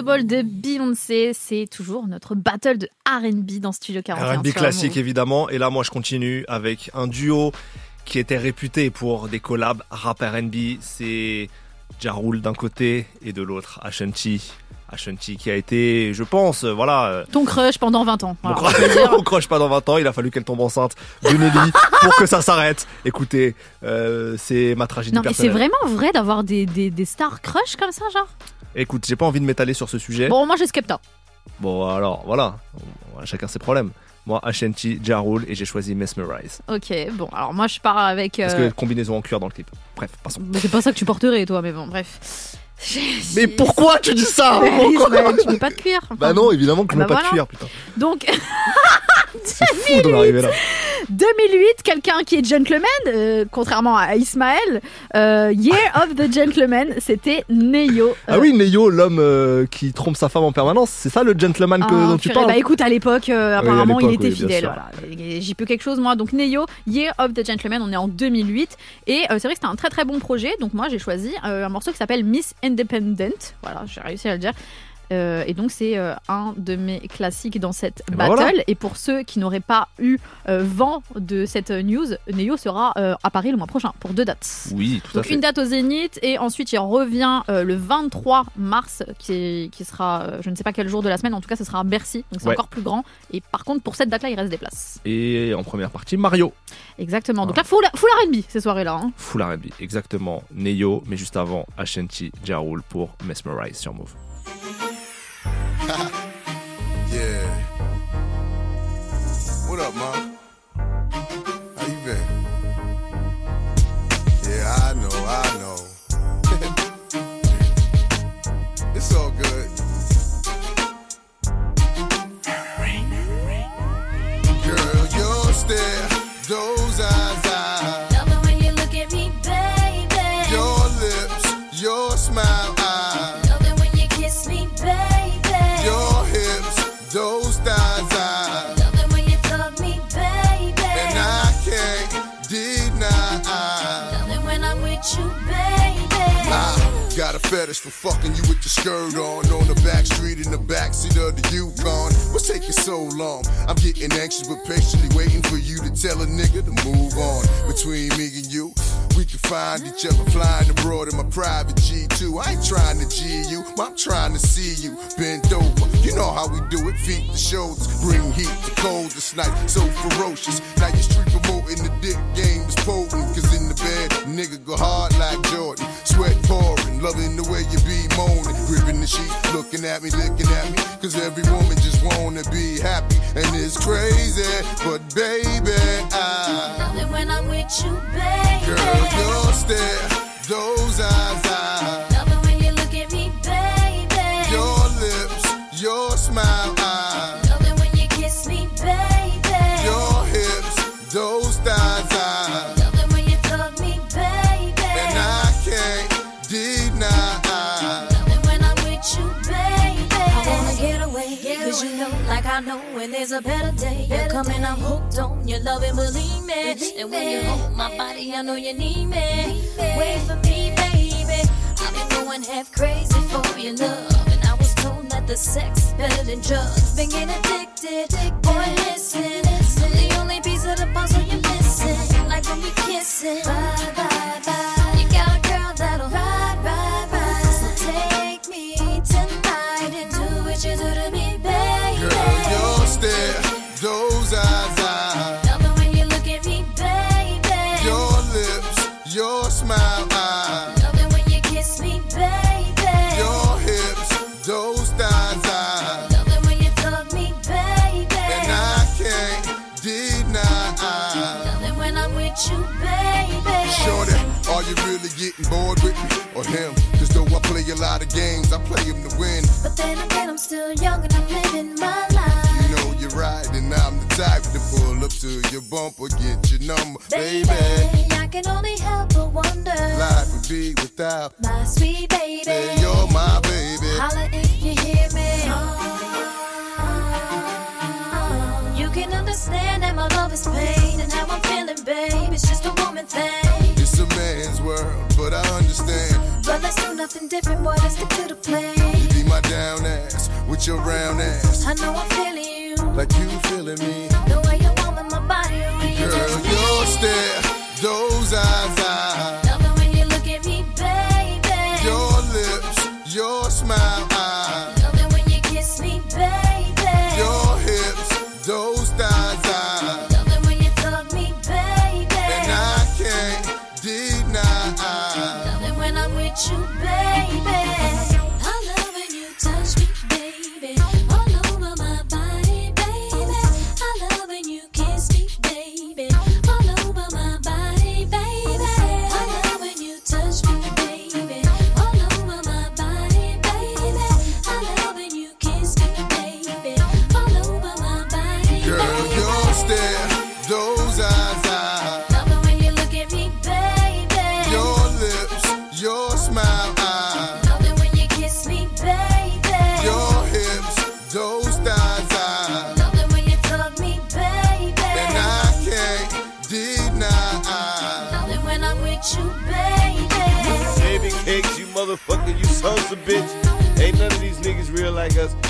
Unbeatable de Beyoncé, c'est toujours notre battle de R&B dans Studio 41. R&B classique évidemment, et là moi je continue avec un duo qui était réputé pour des collabs rap R&B, c'est Jarul d'un côté et de l'autre Ashanti. Ashanti qui a été, je pense, euh, voilà. Euh, Ton crush pendant 20 ans. Voilà, mon, mon, crush pendant 20 ans, il a fallu qu'elle tombe enceinte d'une pour que ça s'arrête. Écoutez, euh, c'est ma tragédie non, mais c'est vraiment vrai d'avoir des, des, des stars crush comme ça, genre Écoute, j'ai pas envie de m'étaler sur ce sujet. Bon, moi j'ai Skepta. Bon, alors, voilà. Chacun ses problèmes. Moi, Ashanti, Ja Rule et j'ai choisi Mesmerize. Ok, bon, alors moi je pars avec. Parce euh, que combinaison en cuir dans le clip. Bref, passons. mais C'est pas ça que tu porterais, toi, mais bon, bref. Mais pourquoi tu dis ça? Tu mets pas de cuir. Enfin, Bah non, évidemment que je bah mets pas voilà. de cuir, putain. Donc, C'est fou d'en arriver là. 2008, quelqu'un qui est gentleman, euh, contrairement à Ismaël, euh, Year of the Gentleman, c'était Neyo. Ah oui, Neyo, l'homme euh, qui trompe sa femme en permanence, c'est ça le gentleman que, Ah, dont tu parles Bah écoute, à l'époque, euh, Oui, à apparemment, il était oui, fidèle. Voilà. J'y peux quelque chose, moi. Donc, Neyo, Year of the Gentleman, on est en 2008. Et euh, c'est vrai que c'était un très très bon projet. Donc, moi, j'ai choisi euh, un morceau qui s'appelle Miss Independent. Voilà, j'ai réussi à le dire. Euh, et donc, c'est euh, un de mes classiques dans cette ben battle. voilà. Et pour ceux qui n'auraient pas eu euh, vent de cette news, Neyo sera à Paris le mois prochain pour deux dates. Oui, tout à Donc fait. une date au Zénith et ensuite il revient le 23 mars qui, qui sera, je ne sais pas quel jour de la semaine, en tout cas ce sera à Bercy, donc c'est Ouais. encore plus grand. Et par contre pour cette date-là il reste des places. Et en première partie, Mario. Exactement. Donc là full, full R&B ces soirées-là. hein. Full R&B, exactement. Neyo, mais juste avant, Ashanti, Ja Rule pour Mesmerize sur Move. What up, mom? How you been? Fetish for fucking you with your skirt on on the back street in the backseat of the Yukon. What's taking so long? I'm getting anxious but patiently waiting for you to tell a nigga to move on. Between me and you, we can find each other flying abroad in my private G2. I ain't trying to G you, but I'm trying to see you bent over. You know how we do it, feet to shoulders, bring heat to cold this night, so ferocious. Now you street promoting the dick game is potent, cause nigga go hard like Jordan. Sweat pouring, loving the way you be moaning, gripping the sheet, looking at me, looking at me, cause every woman just wanna be happy, and it's crazy, but baby, I. Love it when I'm with you, baby. Girl, your stare, those eyes. There's a better day. You're coming, I'm hooked on your love and believe me. And when you hold my body, I know you need me. Wait for me, baby. I've been going half crazy for your love. And I was told that the sex is better than drugs. Been getting addicted, boy, listen. I'm the only piece of the puzzle you're missing. Like when we kissing. Bye, bye, bye. Or him? Cause though I play a lot of games, I play them to win. But then again, I'm still young and I'm living my life. You know you're right, and I'm the type to pull up to your bumper, get your number, Baby, baby. I can only help but wonder. Life would be without. My sweet baby. You're my baby. Holla if you hear me. You can understand that my love is pain and how I'm feeling, babe. It's just a woman thing man's world, but I understand. But let's do nothing different, boy, Let's the to the plan. You be my down ass with your round ass. I know I'm feeling you. Like you feeling me. The way you're warming my body, Girl, your stare, those eyes, eyes.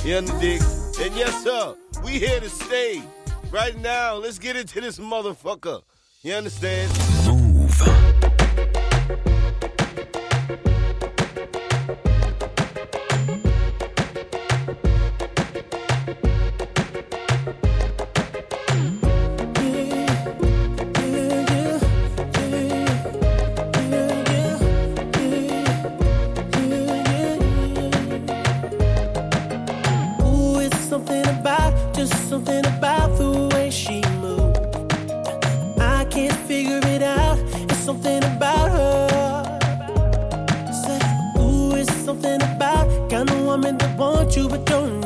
You understand? And yes, sir, we here to stay. Right now, let's get into this motherfucker. You understand? Move. want you, but don't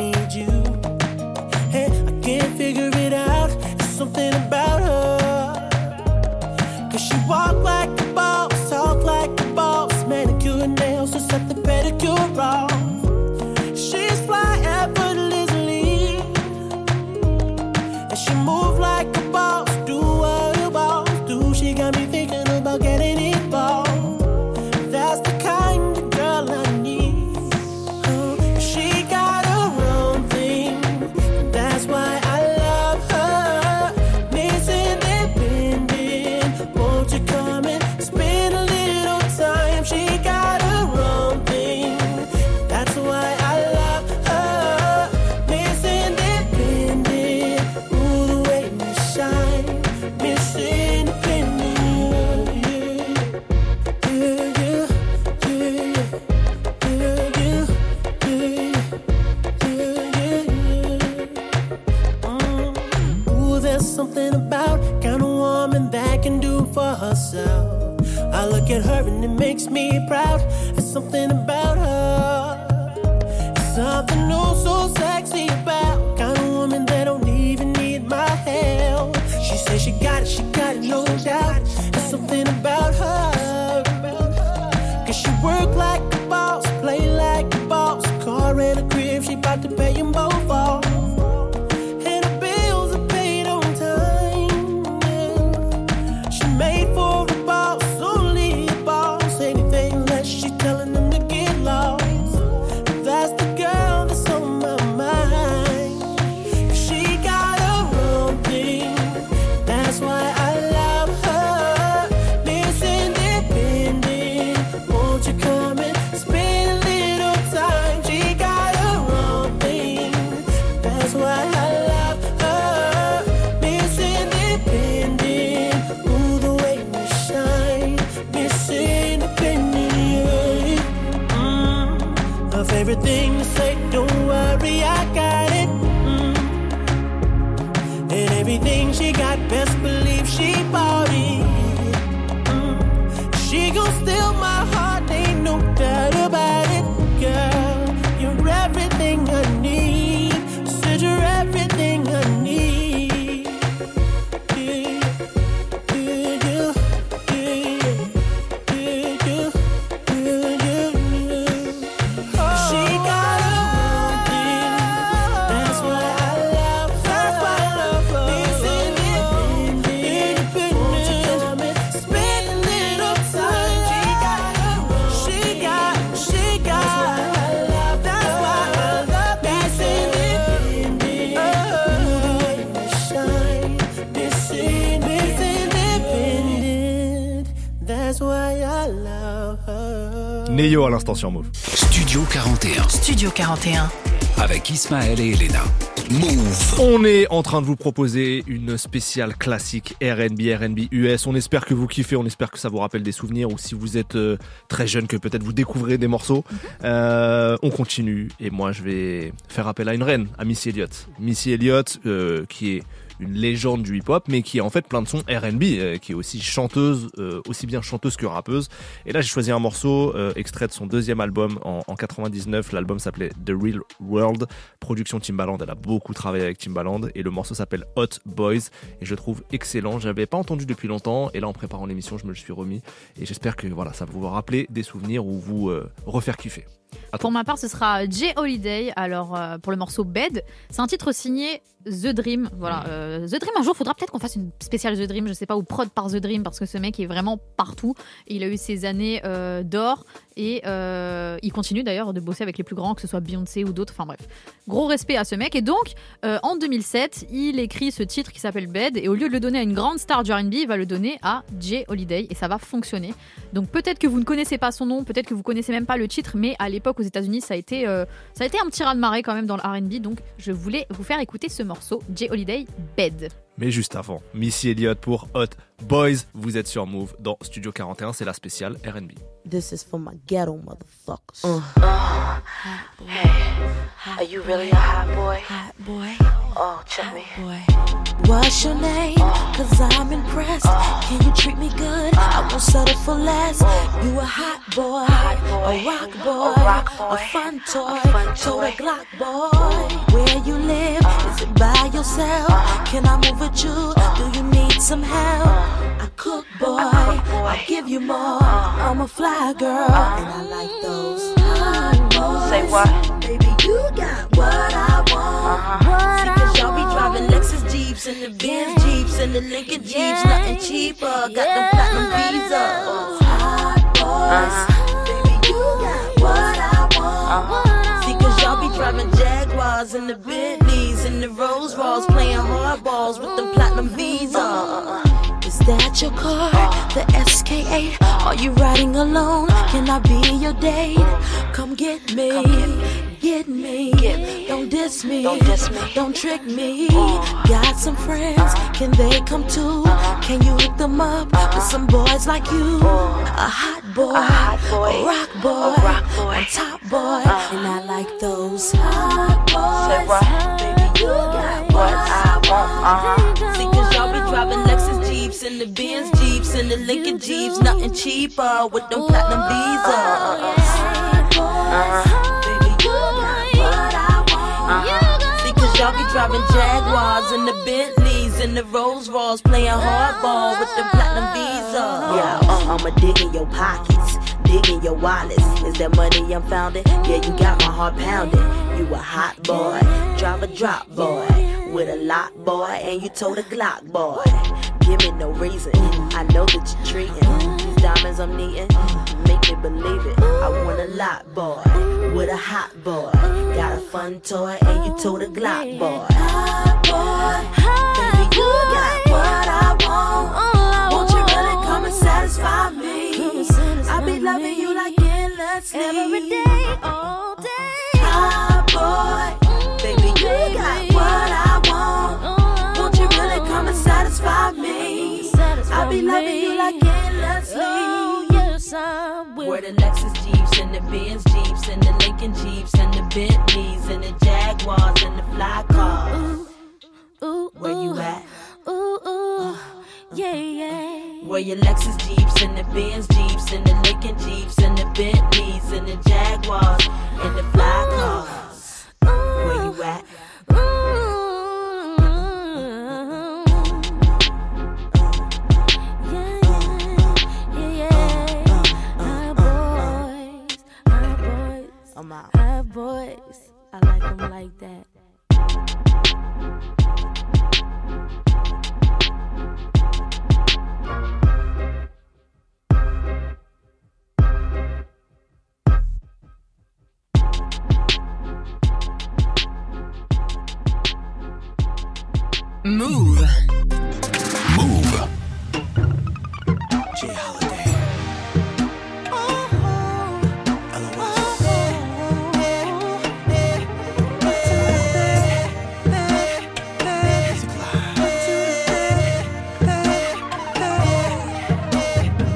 and it makes me proud. There's something about her. There's something oh so sexy about kind of woman that don't even need my help. She says she got it, she got it, no doubt. There's something about her. Cause she work like a boss, play like a boss. Car and a crib, she bout to pay them both off. À l'instant sur Move. Studio 41. Studio 41. Avec Ismaël et Elena. Move. On est en train de vous proposer une spéciale classique R&B, R&B US. On espère que vous kiffez, on espère que ça vous rappelle des souvenirs ou si vous êtes euh, très jeune que peut-être vous découvrez des morceaux. Euh, on continue et moi je vais faire appel à une reine, à Missy Elliott. Missy Elliott euh, qui est une légende du hip-hop, mais qui est en fait plein de sons R&B, euh, qui est aussi chanteuse, euh, aussi bien chanteuse que rappeuse. Et là, j'ai choisi un morceau euh, extrait de son deuxième album en, en 99. L'album s'appelait The Real World, production Timbaland. Elle a beaucoup travaillé avec Timbaland et le morceau s'appelle Hot Boys et je le trouve excellent. J'avais pas entendu depuis longtemps et là, en préparant l'émission, je me le suis remis et j'espère que voilà, ça va vous rappeler des souvenirs ou vous refaire kiffer. Pour ma part, ce sera Jay Holiday. Alors, pour le morceau Bed, c'est un titre signé The Dream. Voilà, euh, The Dream, un jour, faudra peut-être qu'on fasse une spéciale The Dream, je sais pas, ou prod par The Dream, parce que ce mec est vraiment partout. Il a eu ses années euh, d'or et euh, il continue d'ailleurs de bosser avec les plus grands, que ce soit Beyoncé ou d'autres. Enfin bref, gros respect à ce mec. Et donc, en 2007, il écrit ce titre qui s'appelle Bed. Et au lieu de le donner à une grande star du RB, il va le donner à Jay Holiday. Et ça va fonctionner. Donc peut-être que vous ne connaissez pas son nom, peut-être que vous connaissez même pas le titre, mais à l'époque aux États-Unis, ça a été ça a été un petit raz de marée quand même dans le R&B. Donc je voulais vous faire écouter ce morceau, Jay Holiday, Bed. Mais juste avant, Missy Elliott pour Hot Boys. Vous êtes sur Move dans Studio 41, c'est la spéciale R&B. This is for my ghetto motherfuckers. Hey, are you really a hot boy? Hot boy. Oh, check me. What's your name? Cause I'm impressed. Can you treat me good? I won't settle for less. You a hot boy, a rock boy, a fun toy, total Glock boy. Where you live? Is it by yourself? Can I move with you? Do you need some help? I cook boy, I give you more. Uh-huh. I'm a fly girl, uh-huh. and I like those hot boys. Say what? Uh-huh. Baby, you got what I want. Uh-huh. See, cause y'all be driving Lexus Jeeps and the Benz Jeeps and the Lincoln Jeeps, nothing cheaper. Got them platinum visas. Hot boys. Baby, you got what I want. See, cause y'all be driving Jaguars and the And the Rolls Royce, playing hardballs with them platinum visas. Is that your car? The SK8? Are you riding alone? Can I be your date? Come get me. Get me. Don't diss me. Don't trick me. Uh. Got some friends. Can they come too? Can you hook them up with some boys like you? Uh. A hot boy. A rock boy. A top boy. Uh. And I like those hot boys. Got what I want. Uh-huh. See, cause y'all be driving Lexus Jeeps and the Benz Jeeps and the Lincoln Jeeps, nothing cheaper with them platinum visas. Baby, you got what I want. Cause y'all be driving Jaguars and the Bentleys and the Rolls Royce, playing hardball with them platinum visas. Yeah, uh, I'ma dig in your pockets. Dig in your wallets. Is that money I'm founding? Yeah, you got my heart pounding. You a hot boy, drive a drop boy, with a lot boy, and you told a Glock boy. Give me no reason. I know that you're treating these diamonds I'm needing. Make me believe it. I want a lot boy, with a hot boy. Got a fun toy, and you told a Glock boy. Hot boy, baby, you loving you like endlessly. Every day, all uh-uh. day. Hot boy, mm-hmm, baby, you got what I want. Uh-huh. Won't you really come and satisfy me? I'll be loving you like endlessly. Oh, yes, I will. Where the Lexus Jeeps and the Benz Jeeps and the Lincoln Jeeps and the Bentleys and the Jaguars and the fly cars. Where you at? Ooh, ooh, uh. Yeah, yeah. Where your Lexus Jeeps and the Benz Jeeps and the Lincoln Jeeps and the Bentleys and the Jaguars and the fly cars. Where you at? I'm out. Boys, I like them like that. Move. Move. Jay Holiday.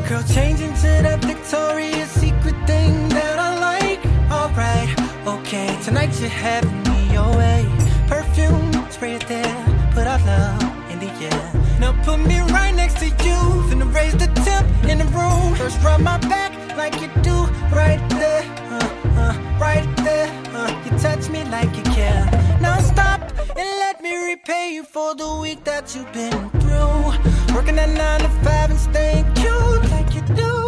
Girl, change into that Victoria's Secret thing that I like. Alright, okay, tonight you have me your way. Perfume, spray it there love in the air. Now put me right next to you, finna raise the temp in the room. First rub my back like you do, right there, uh, uh, right there. Uh, you touch me like you care. Now stop and let me repay you for the week that you've been through. Working at nine to five and staying cute like you do.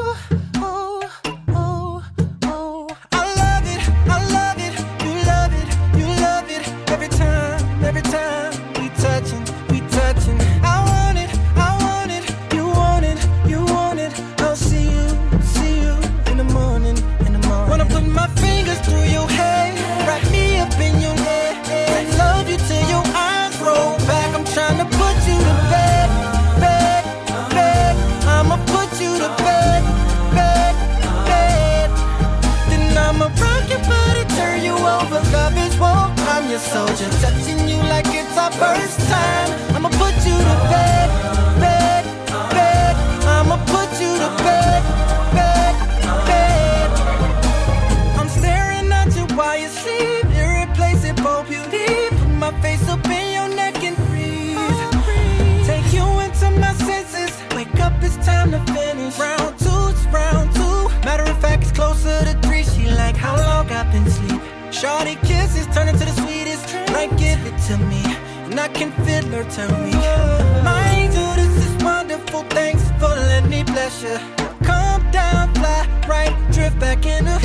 Soldier, touching you like it's our first time. To me, and I can feel her turn weak. My angel, this is wonderful. Thanks for letting me bless you. Come down, fly right, drift back into heaven.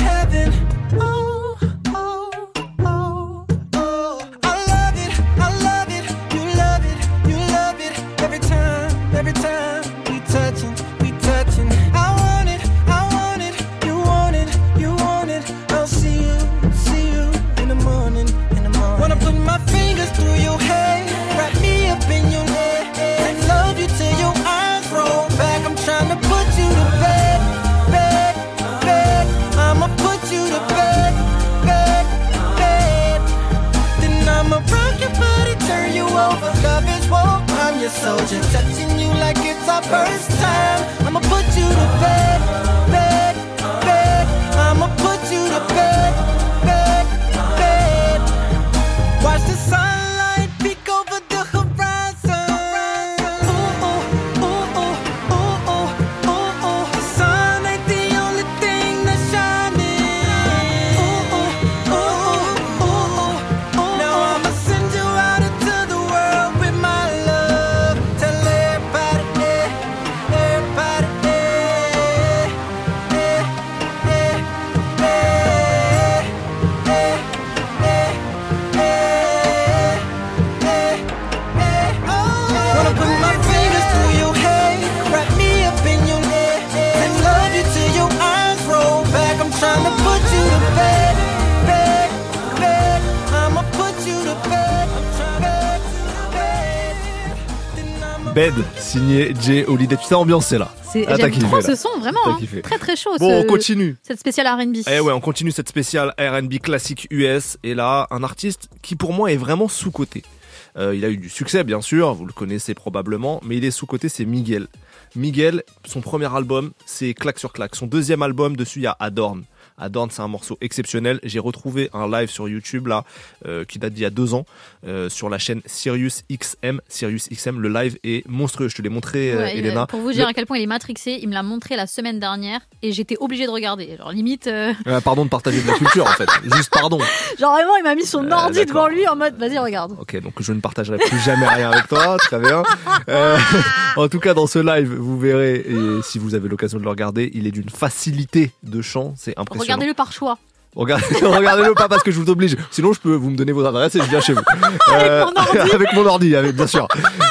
Jay Holiday. Tu t'es ambiancé là. C'est- Ah, t'as J'aime kiffé, trop là. ce son, vraiment. Hein. Très très chaud. Bon, ce- on continue. Cette spéciale R&B. Eh ouais, on continue cette spéciale R&B classique US et là, un artiste qui pour moi est vraiment sous-coté. Euh, il a eu du succès bien sûr, vous le connaissez probablement, mais il est sous-coté, c'est Miguel. Miguel, son premier album, c'est Claque sur Claque. Son deuxième album, dessus il y a Adorn. Adorn, c'est un morceau exceptionnel. J'ai retrouvé un live sur YouTube là, euh, qui date d'il y a deux ans, euh, sur la chaîne Sirius XM. Sirius XM, le live est monstrueux. Je te l'ai montré, euh, Ouais, Elena. pour vous dire Le- à quel point il est matrixé, il me l'a montré la semaine dernière et j'étais obligée de regarder. Genre limite, euh, Euh, pardon de partager de la culture en fait. Juste pardon. genre vraiment il m'a mis son ordi devant lui en mode vas-y regarde. Ok, donc je ne partagerai plus jamais rien avec toi, très bien. Euh, en tout cas, dans ce live, vous verrez, et si vous avez l'occasion de le regarder, il est d'une facilité de chant, c'est impressionnant. Regardez-le par choix. Regardez, regardez-le pas parce que je vous oblige. Sinon, je peux vous me donner vos adresses et je viens chez vous. Euh, mon ordi. avec mon ordi, avec- bien sûr.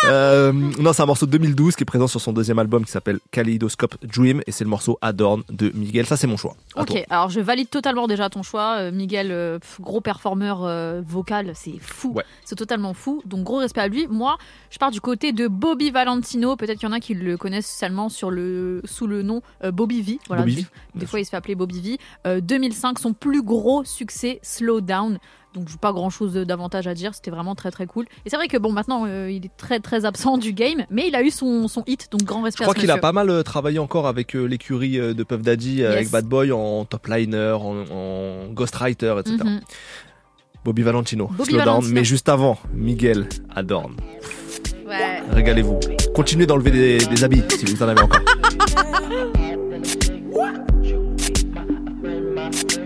Euh, non, c'est un morceau de 2012 qui est présent sur son deuxième album qui s'appelle Kaleidoscope Dream et c'est le morceau Adorn de Miguel. Ça, c'est mon choix. À Ok, toi. alors je valide totalement déjà ton choix. Euh, Miguel, euh, gros performeur euh, vocal, c'est fou. Ouais. C'est totalement fou. Donc gros respect à lui. Moi, je pars du côté de Bobby Valentino. Peut-être qu'il y en a qui le connaissent seulement sur le, sous le nom euh, Bobby V. Voilà, Bobby des, V, des fois, il se fait appeler Bobby V. Euh, 2005, son plus gros succès, Slow Down. Donc pas grand chose d'avantage à dire, c'était vraiment très très cool. Et c'est vrai que bon maintenant euh, il est très très absent du game, mais il a eu son, son hit, donc grand Je respect crois à ce qu'il a pas mal euh, travaillé encore avec euh, l'écurie de Puff Daddy, Yes. avec Bad Boy en top liner, en, en ghostwriter, etc. Mhm. Bobby Valentino, Bobby Slow Down. Mais juste avant, Miguel Adorn. Ouais. Régalez-vous. Continuez d'enlever des, des habits si vous en avez encore.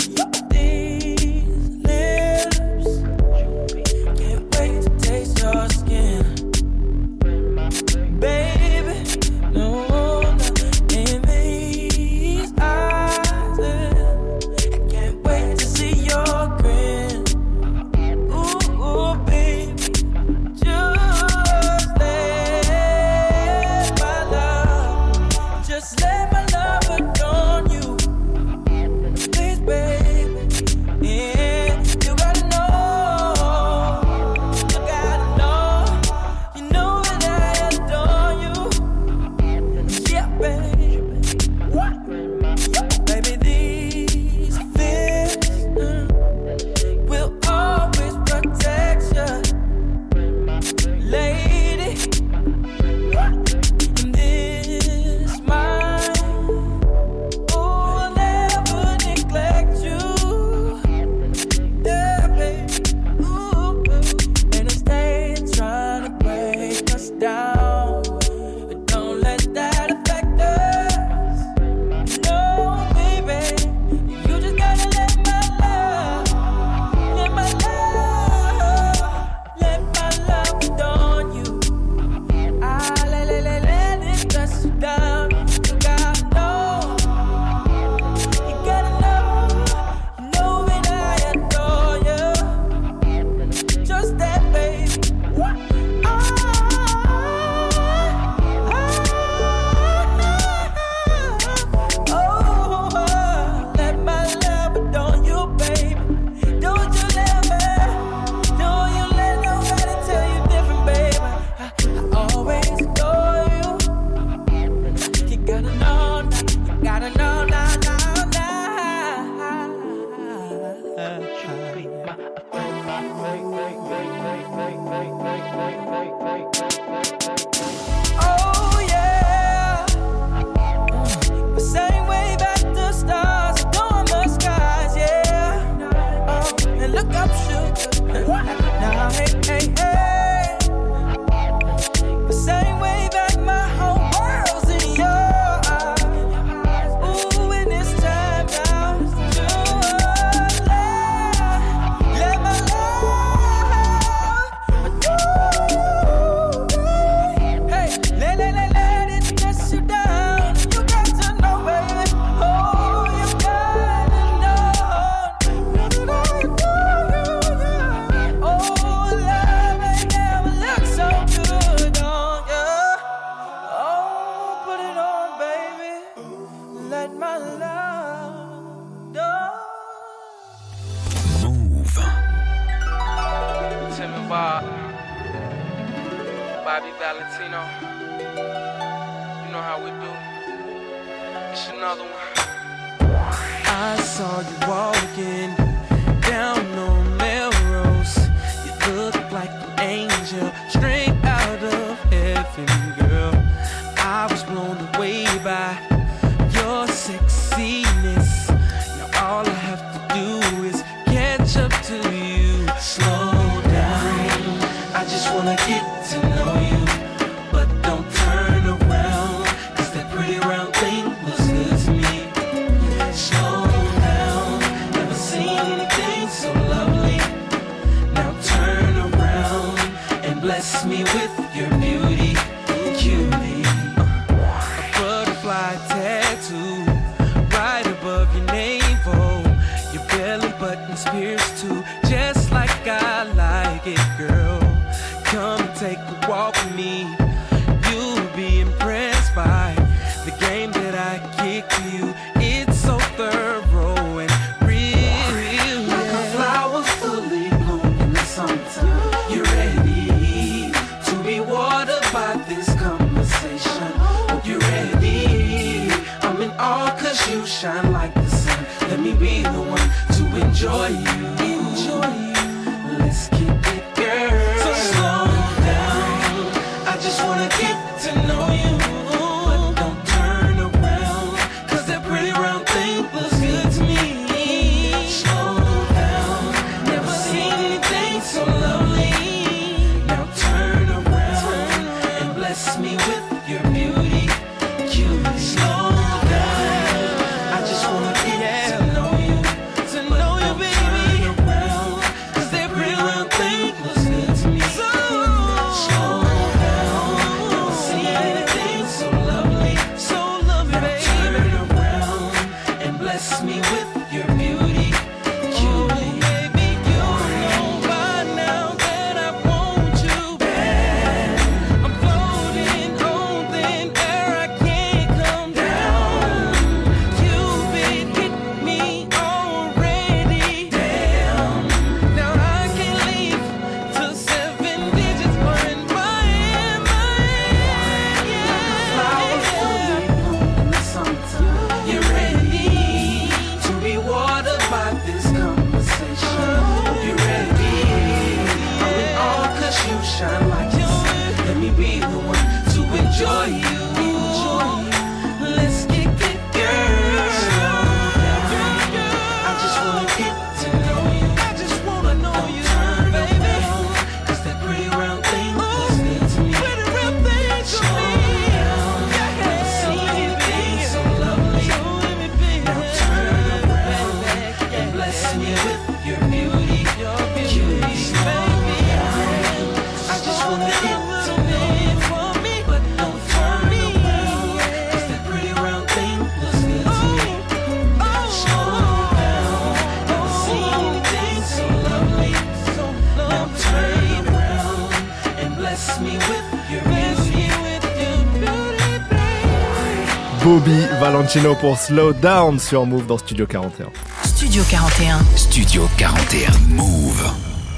Bobby Valentino pour Slow Down sur Move dans Studio 41. Studio 41. Studio 41 Move.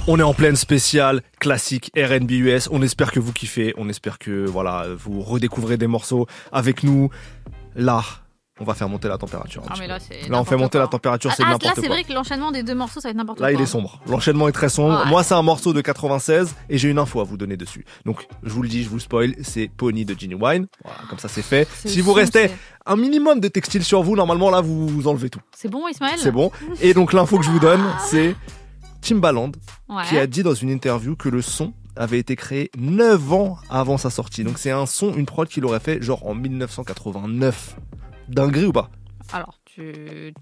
On est en pleine spéciale classique R&B US. On espère que vous kiffez. On espère que voilà vous redécouvrez des morceaux avec nous. Là, on va faire monter la température. un Ah, mais là, Là, on fait monter quoi. la température, c'est Ah, ah, n'importe Là, quoi. c'est vrai que l'enchaînement des deux morceaux, ça va être n'importe quoi. Là, il est sombre. L'enchaînement est très sombre. Ouais. Moi, c'est un morceau de 96 et j'ai une info à vous donner dessus. Donc, je vous le dis, je vous spoil, c'est Pony de Ginny Wine. Voilà, comme ça, c'est fait. Si vous restez un minimum de textile sur vous, normalement, là, vous, vous enlevez tout. C'est bon, Ismaël C'est bon. Et donc, l'info que je vous donne, c'est Timbaland Ouais. qui a dit dans une interview que le son avait été créé 9 ans avant sa sortie. Donc, c'est un son, une prod qu'il aurait fait genre en 1989. Dinguerie ou pas Alors, tu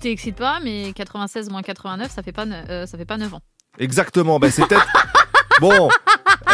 t'excites pas, mais 96 moins 89, ça fait pas, ne- euh, ça fait pas 9 ans. Exactement, ben c'est peut-être... Bon,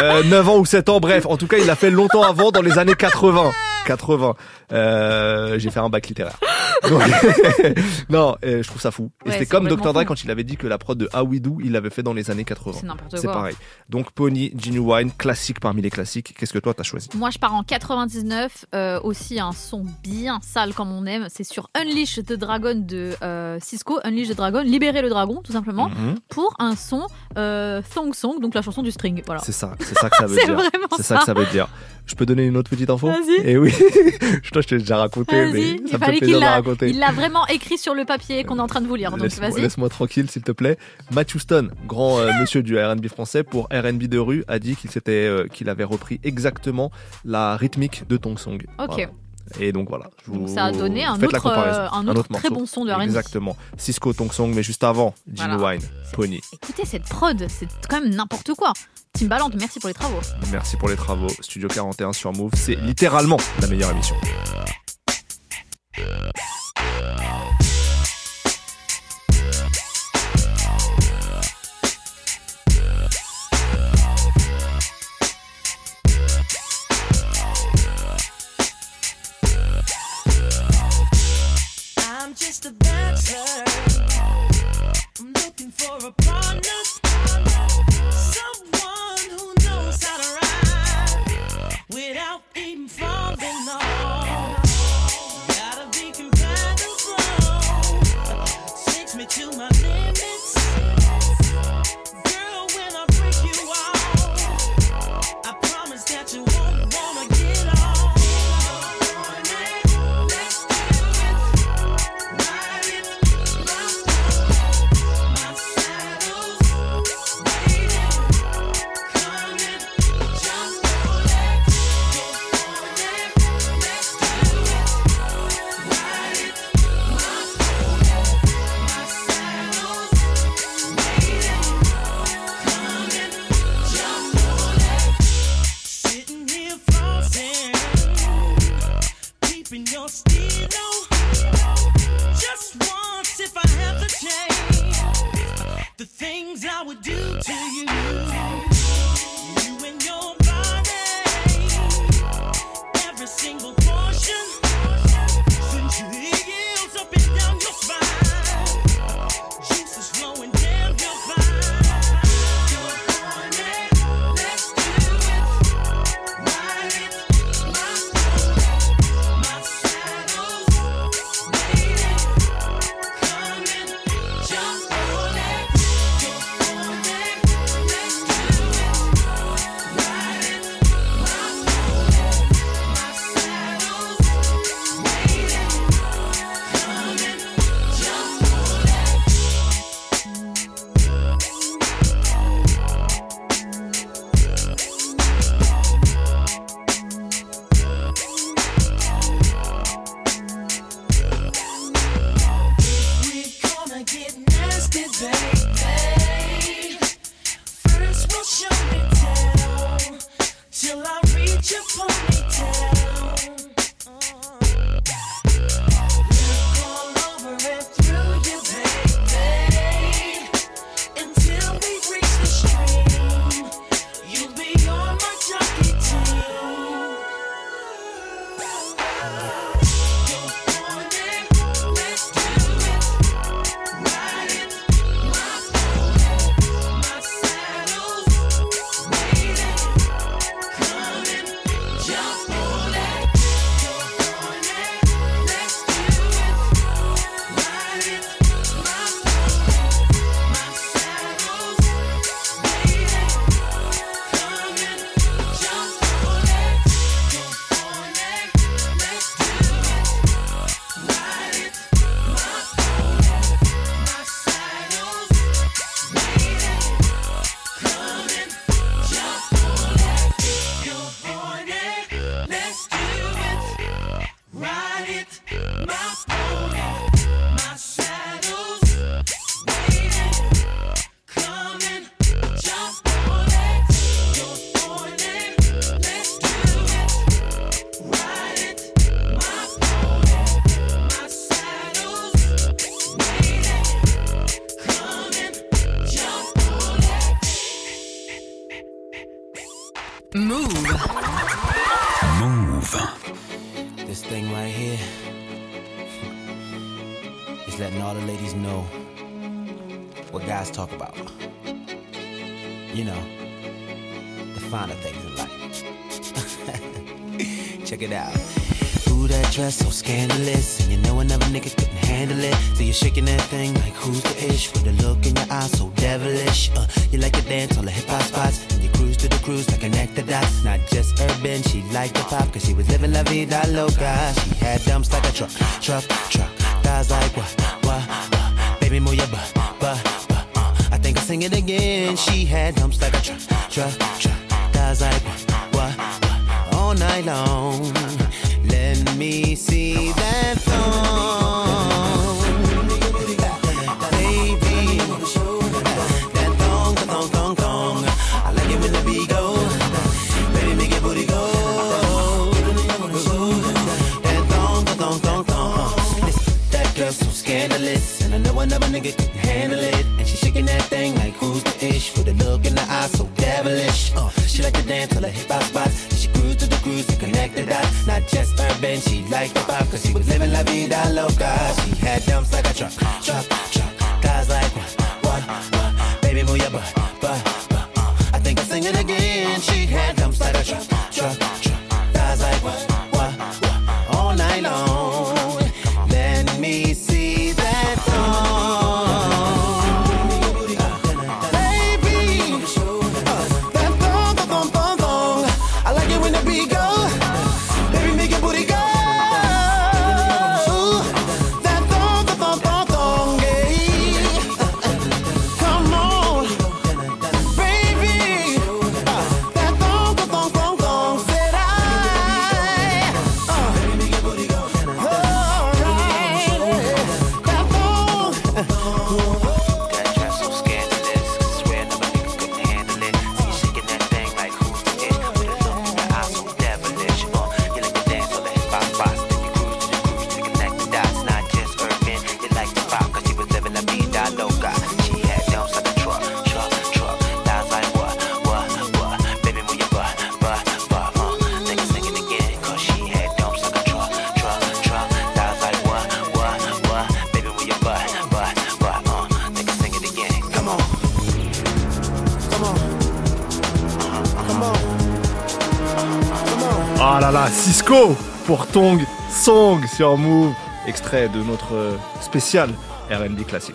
euh, 9 ans ou 7 ans, bref. En tout cas, il l'a fait longtemps avant, dans les années 80. 80. Euh, J'ai fait un bac littéraire. Donc, non, euh, je trouve ça fou. Et Ouais, c'était c'est comme Dr. complètement Dre fou. quand il avait dit que la prod de How We Do, il l'avait fait dans les années 80. C'est n'importe C'est quoi. pareil. Donc Pony, Genuine, classique parmi les classiques. Qu'est-ce que toi t'as choisi? Moi, je pars en 99, euh, aussi un son bien sale comme on aime. C'est sur Unleash the Dragon de euh, Cisco. Unleash the Dragon, libérer le dragon, tout simplement, Mhm. pour un son euh, Thong Song, donc la chanson du string. Voilà. C'est ça, c'est ça que ça veut C'est dire. vraiment C'est ça que ça veut dire. Je peux donner une autre petite info? Vas-y. Et oui, je toi je t'ai déjà raconté, mais ça il me fait plaisir de raconter. il l'a vraiment écrit sur le papier qu'on est en train de vous lire. Donc Laisse-moi tranquille, s'il te plaît. Matt Houston, grand euh, monsieur du R&B français, pour R&B de rue, a dit qu'il s'était, euh, qu'il avait repris exactement la rythmique de Tong Song. Ok. Voilà. Et donc voilà. Je Donc ça a donné un autre, euh, un autre très bon son de R&B. Exactement. Cisco Tong Song, mais juste avant, Gino Voilà. Wine, Pony. Écoutez, cette prod, c'est quand même n'importe quoi. Timbaland, merci pour les travaux. Merci pour les travaux. Studio 41 sur Move, c'est littéralement la meilleure émission. me see been, she liked the pop, cause she was living la vida loca. She had dumps like a truck, truck, truck. Song sur Move. Extrait de notre euh, spécial R&B classique.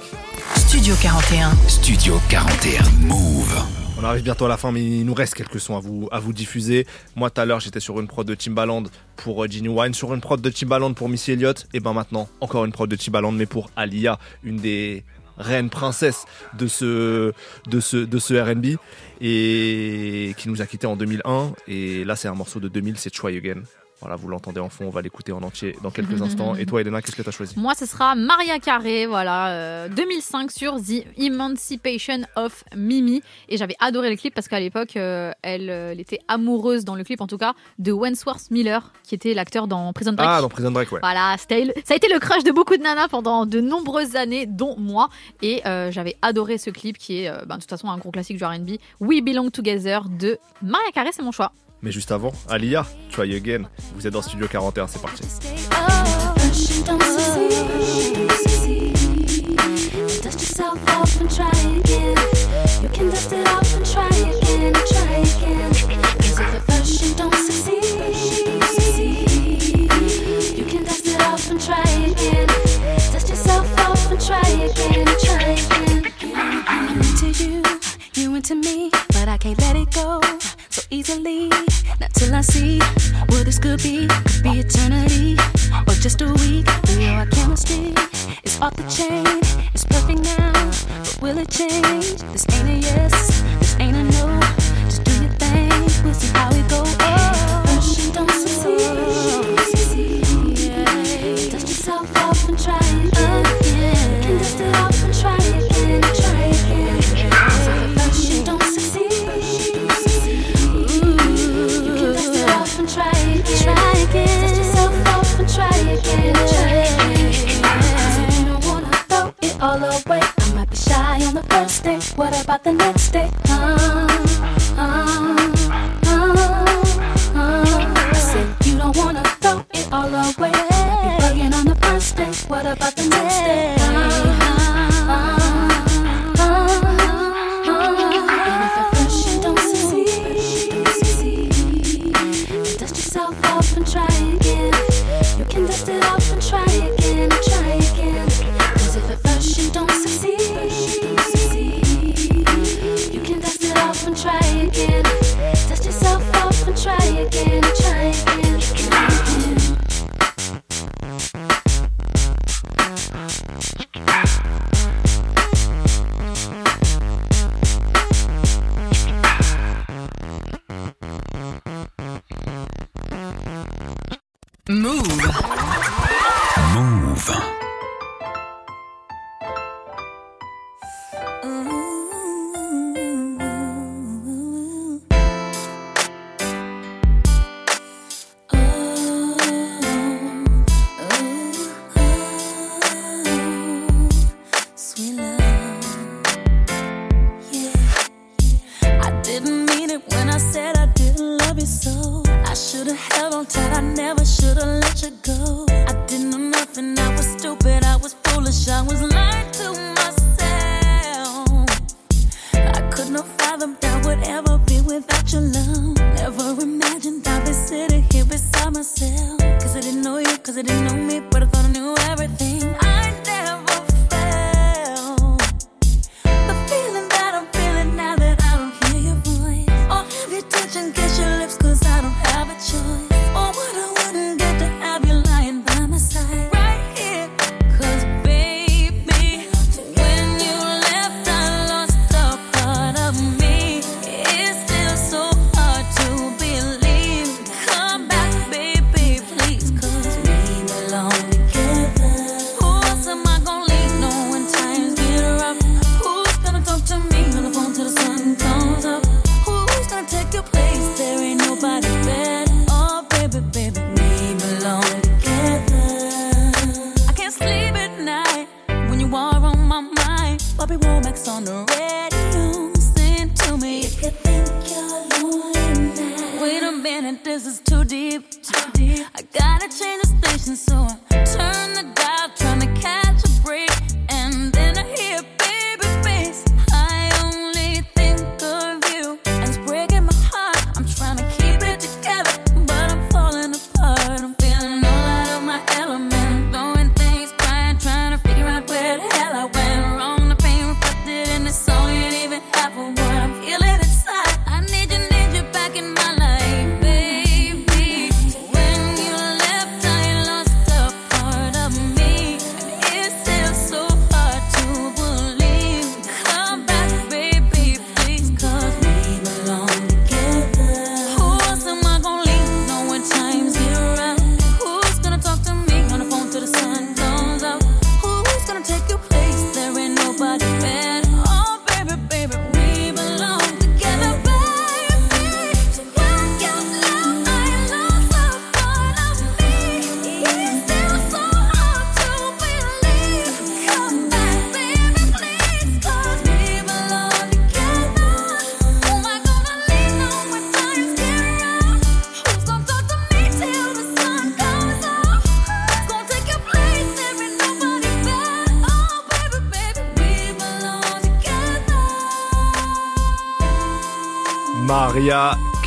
Studio 41. Studio 41 Move. On arrive bientôt à la fin, mais il nous reste quelques sons à vous, à vous diffuser. Moi, tout à l'heure, j'étais sur une prod de Timbaland pour euh, Genuine, sur une prod de Timbaland pour Missy Elliott, et ben maintenant, encore une prod de Timbaland, mais pour Alia, une des reines princesses de ce, de ce, de ce R&B, et qui nous a quittés en 2001. Et là, c'est un morceau de 2000, c'est Try Again. Voilà, vous l'entendez en fond, on va l'écouter en entier dans quelques instants. Et toi, Elena, qu'est-ce que tu as choisi? Moi, ce sera Maria Carré, voilà, euh, 2005 sur The Emancipation of Mimi. Et j'avais adoré le clip parce qu'à l'époque, euh, elle, euh, elle était amoureuse dans le clip, en tout cas, de Wentworth Miller, qui était l'acteur dans Prison Break. Ah, dans Prison Break, ouais. Voilà, le- ça a été le crush de beaucoup de nanas pendant de nombreuses années, dont moi. Et euh, j'avais adoré ce clip qui est, euh, ben, de toute façon, un gros classique du R&B. We Belong Together de Maria Carré, c'est mon choix. Mais juste avant, Alia, Try Again. Vous êtes dans Studio 41, c'est parti. Try again. Try again, again. into you, you into me, but I can't let it go so easily. Not till I see what this could be. Could be eternity or just a week. We know our chemistry is off the chain. It's perfect now, but will it change? This ain't a yes, this ain't a no. Just do your thing, we'll see how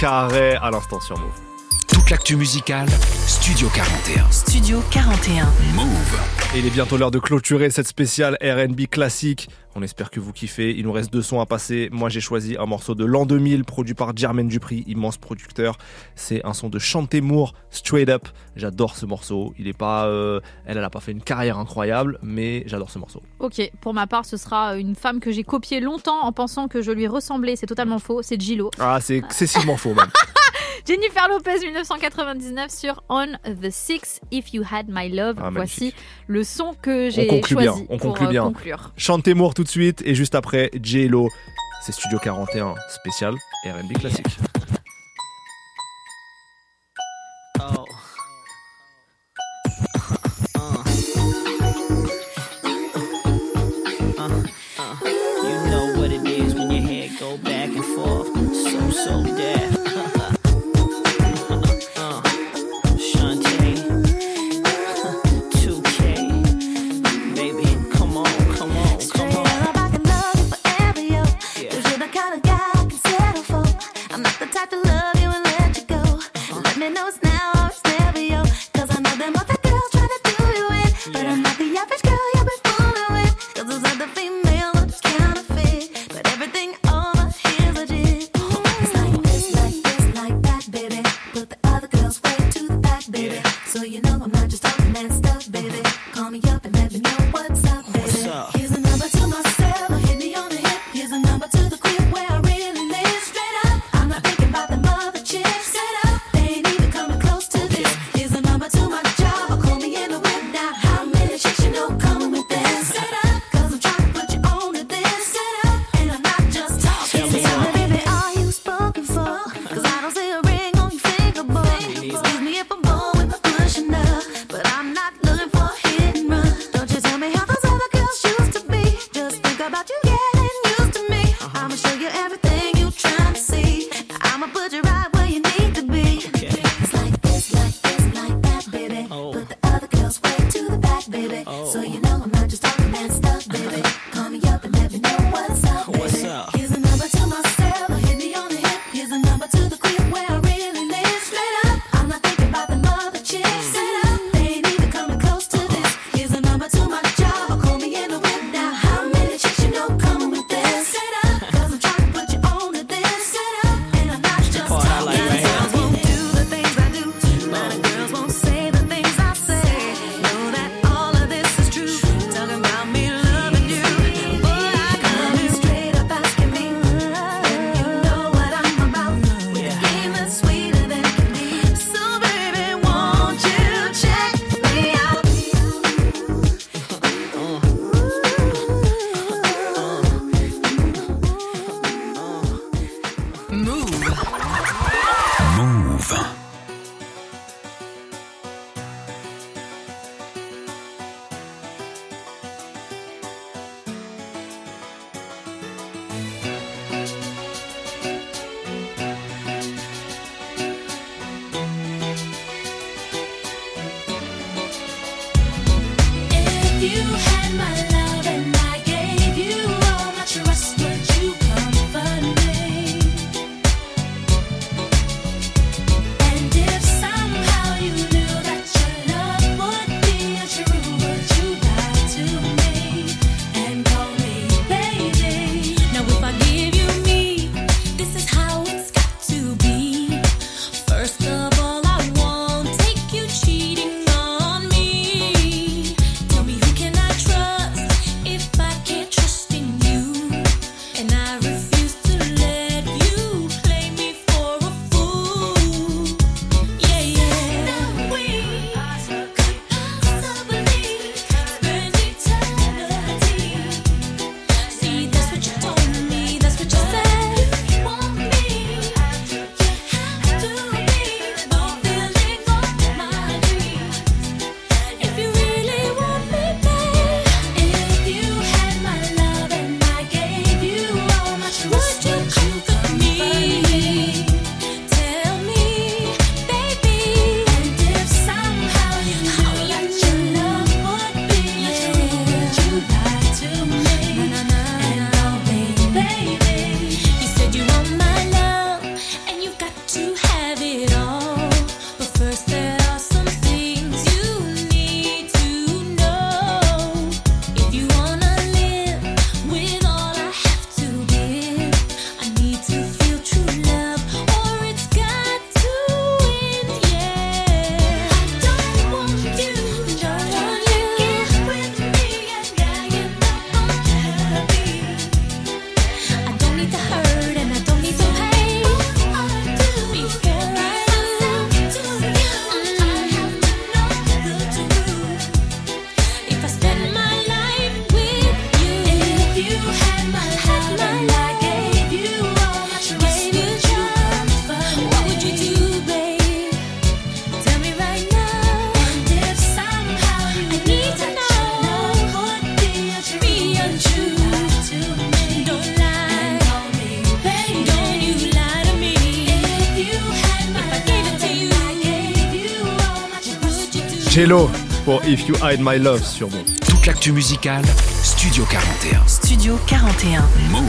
Carré à l'instant sur Move toute l'actu musicale, Studio 41. Studio 41. Move. Et il est bientôt l'heure de clôturer cette spéciale RB classique. On espère que vous kiffez. Il nous reste deux sons à passer. Moi, j'ai choisi un morceau de l'an 2000 produit par Jermaine Dupri, immense producteur. C'est un son de Chanté Moore, Straight Up. J'adore ce morceau. Il est pas, euh, elle, elle a pas fait une carrière incroyable, mais j'adore ce morceau. Ok, pour ma part, ce sera une femme que j'ai copiée longtemps en pensant que je lui ressemblais. C'est totalement faux. C'est Gilo. Ah, c'est excessivement faux même. Jennifer Lopez 1999 sur On the Six If You Had My Love. Ah, Voici le son que j'ai choisi on pour conclut bien. conclure. Chantez Moore tout de suite et juste après J-Lo. C'est Studio 41 spécial R&B classique. Hello pour If You Hide My Love sur Move. Toute l'actu musicale, Studio 41. Studio 41. Move.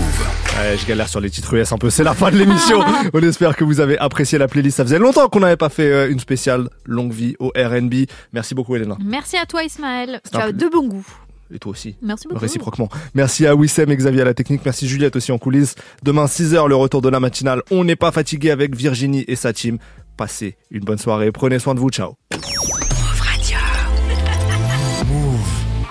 Ouais, je galère sur les titres US un peu, c'est la fin de l'émission. On espère que vous avez apprécié la playlist. Ça faisait longtemps qu'on n'avait pas fait euh, une spéciale longue vie au R&B. Merci beaucoup Elena. Merci à toi, Ismaël. Tu as de bon goût. Et toi aussi. Merci beaucoup. Réciproquement. Merci à Wissem et Xavier à la technique. Merci Juliette aussi en coulisses. Demain 6h, le retour de la matinale. On n'est pas fatigué avec Virginie et sa team. Passez une bonne soirée. Prenez soin de vous. Ciao.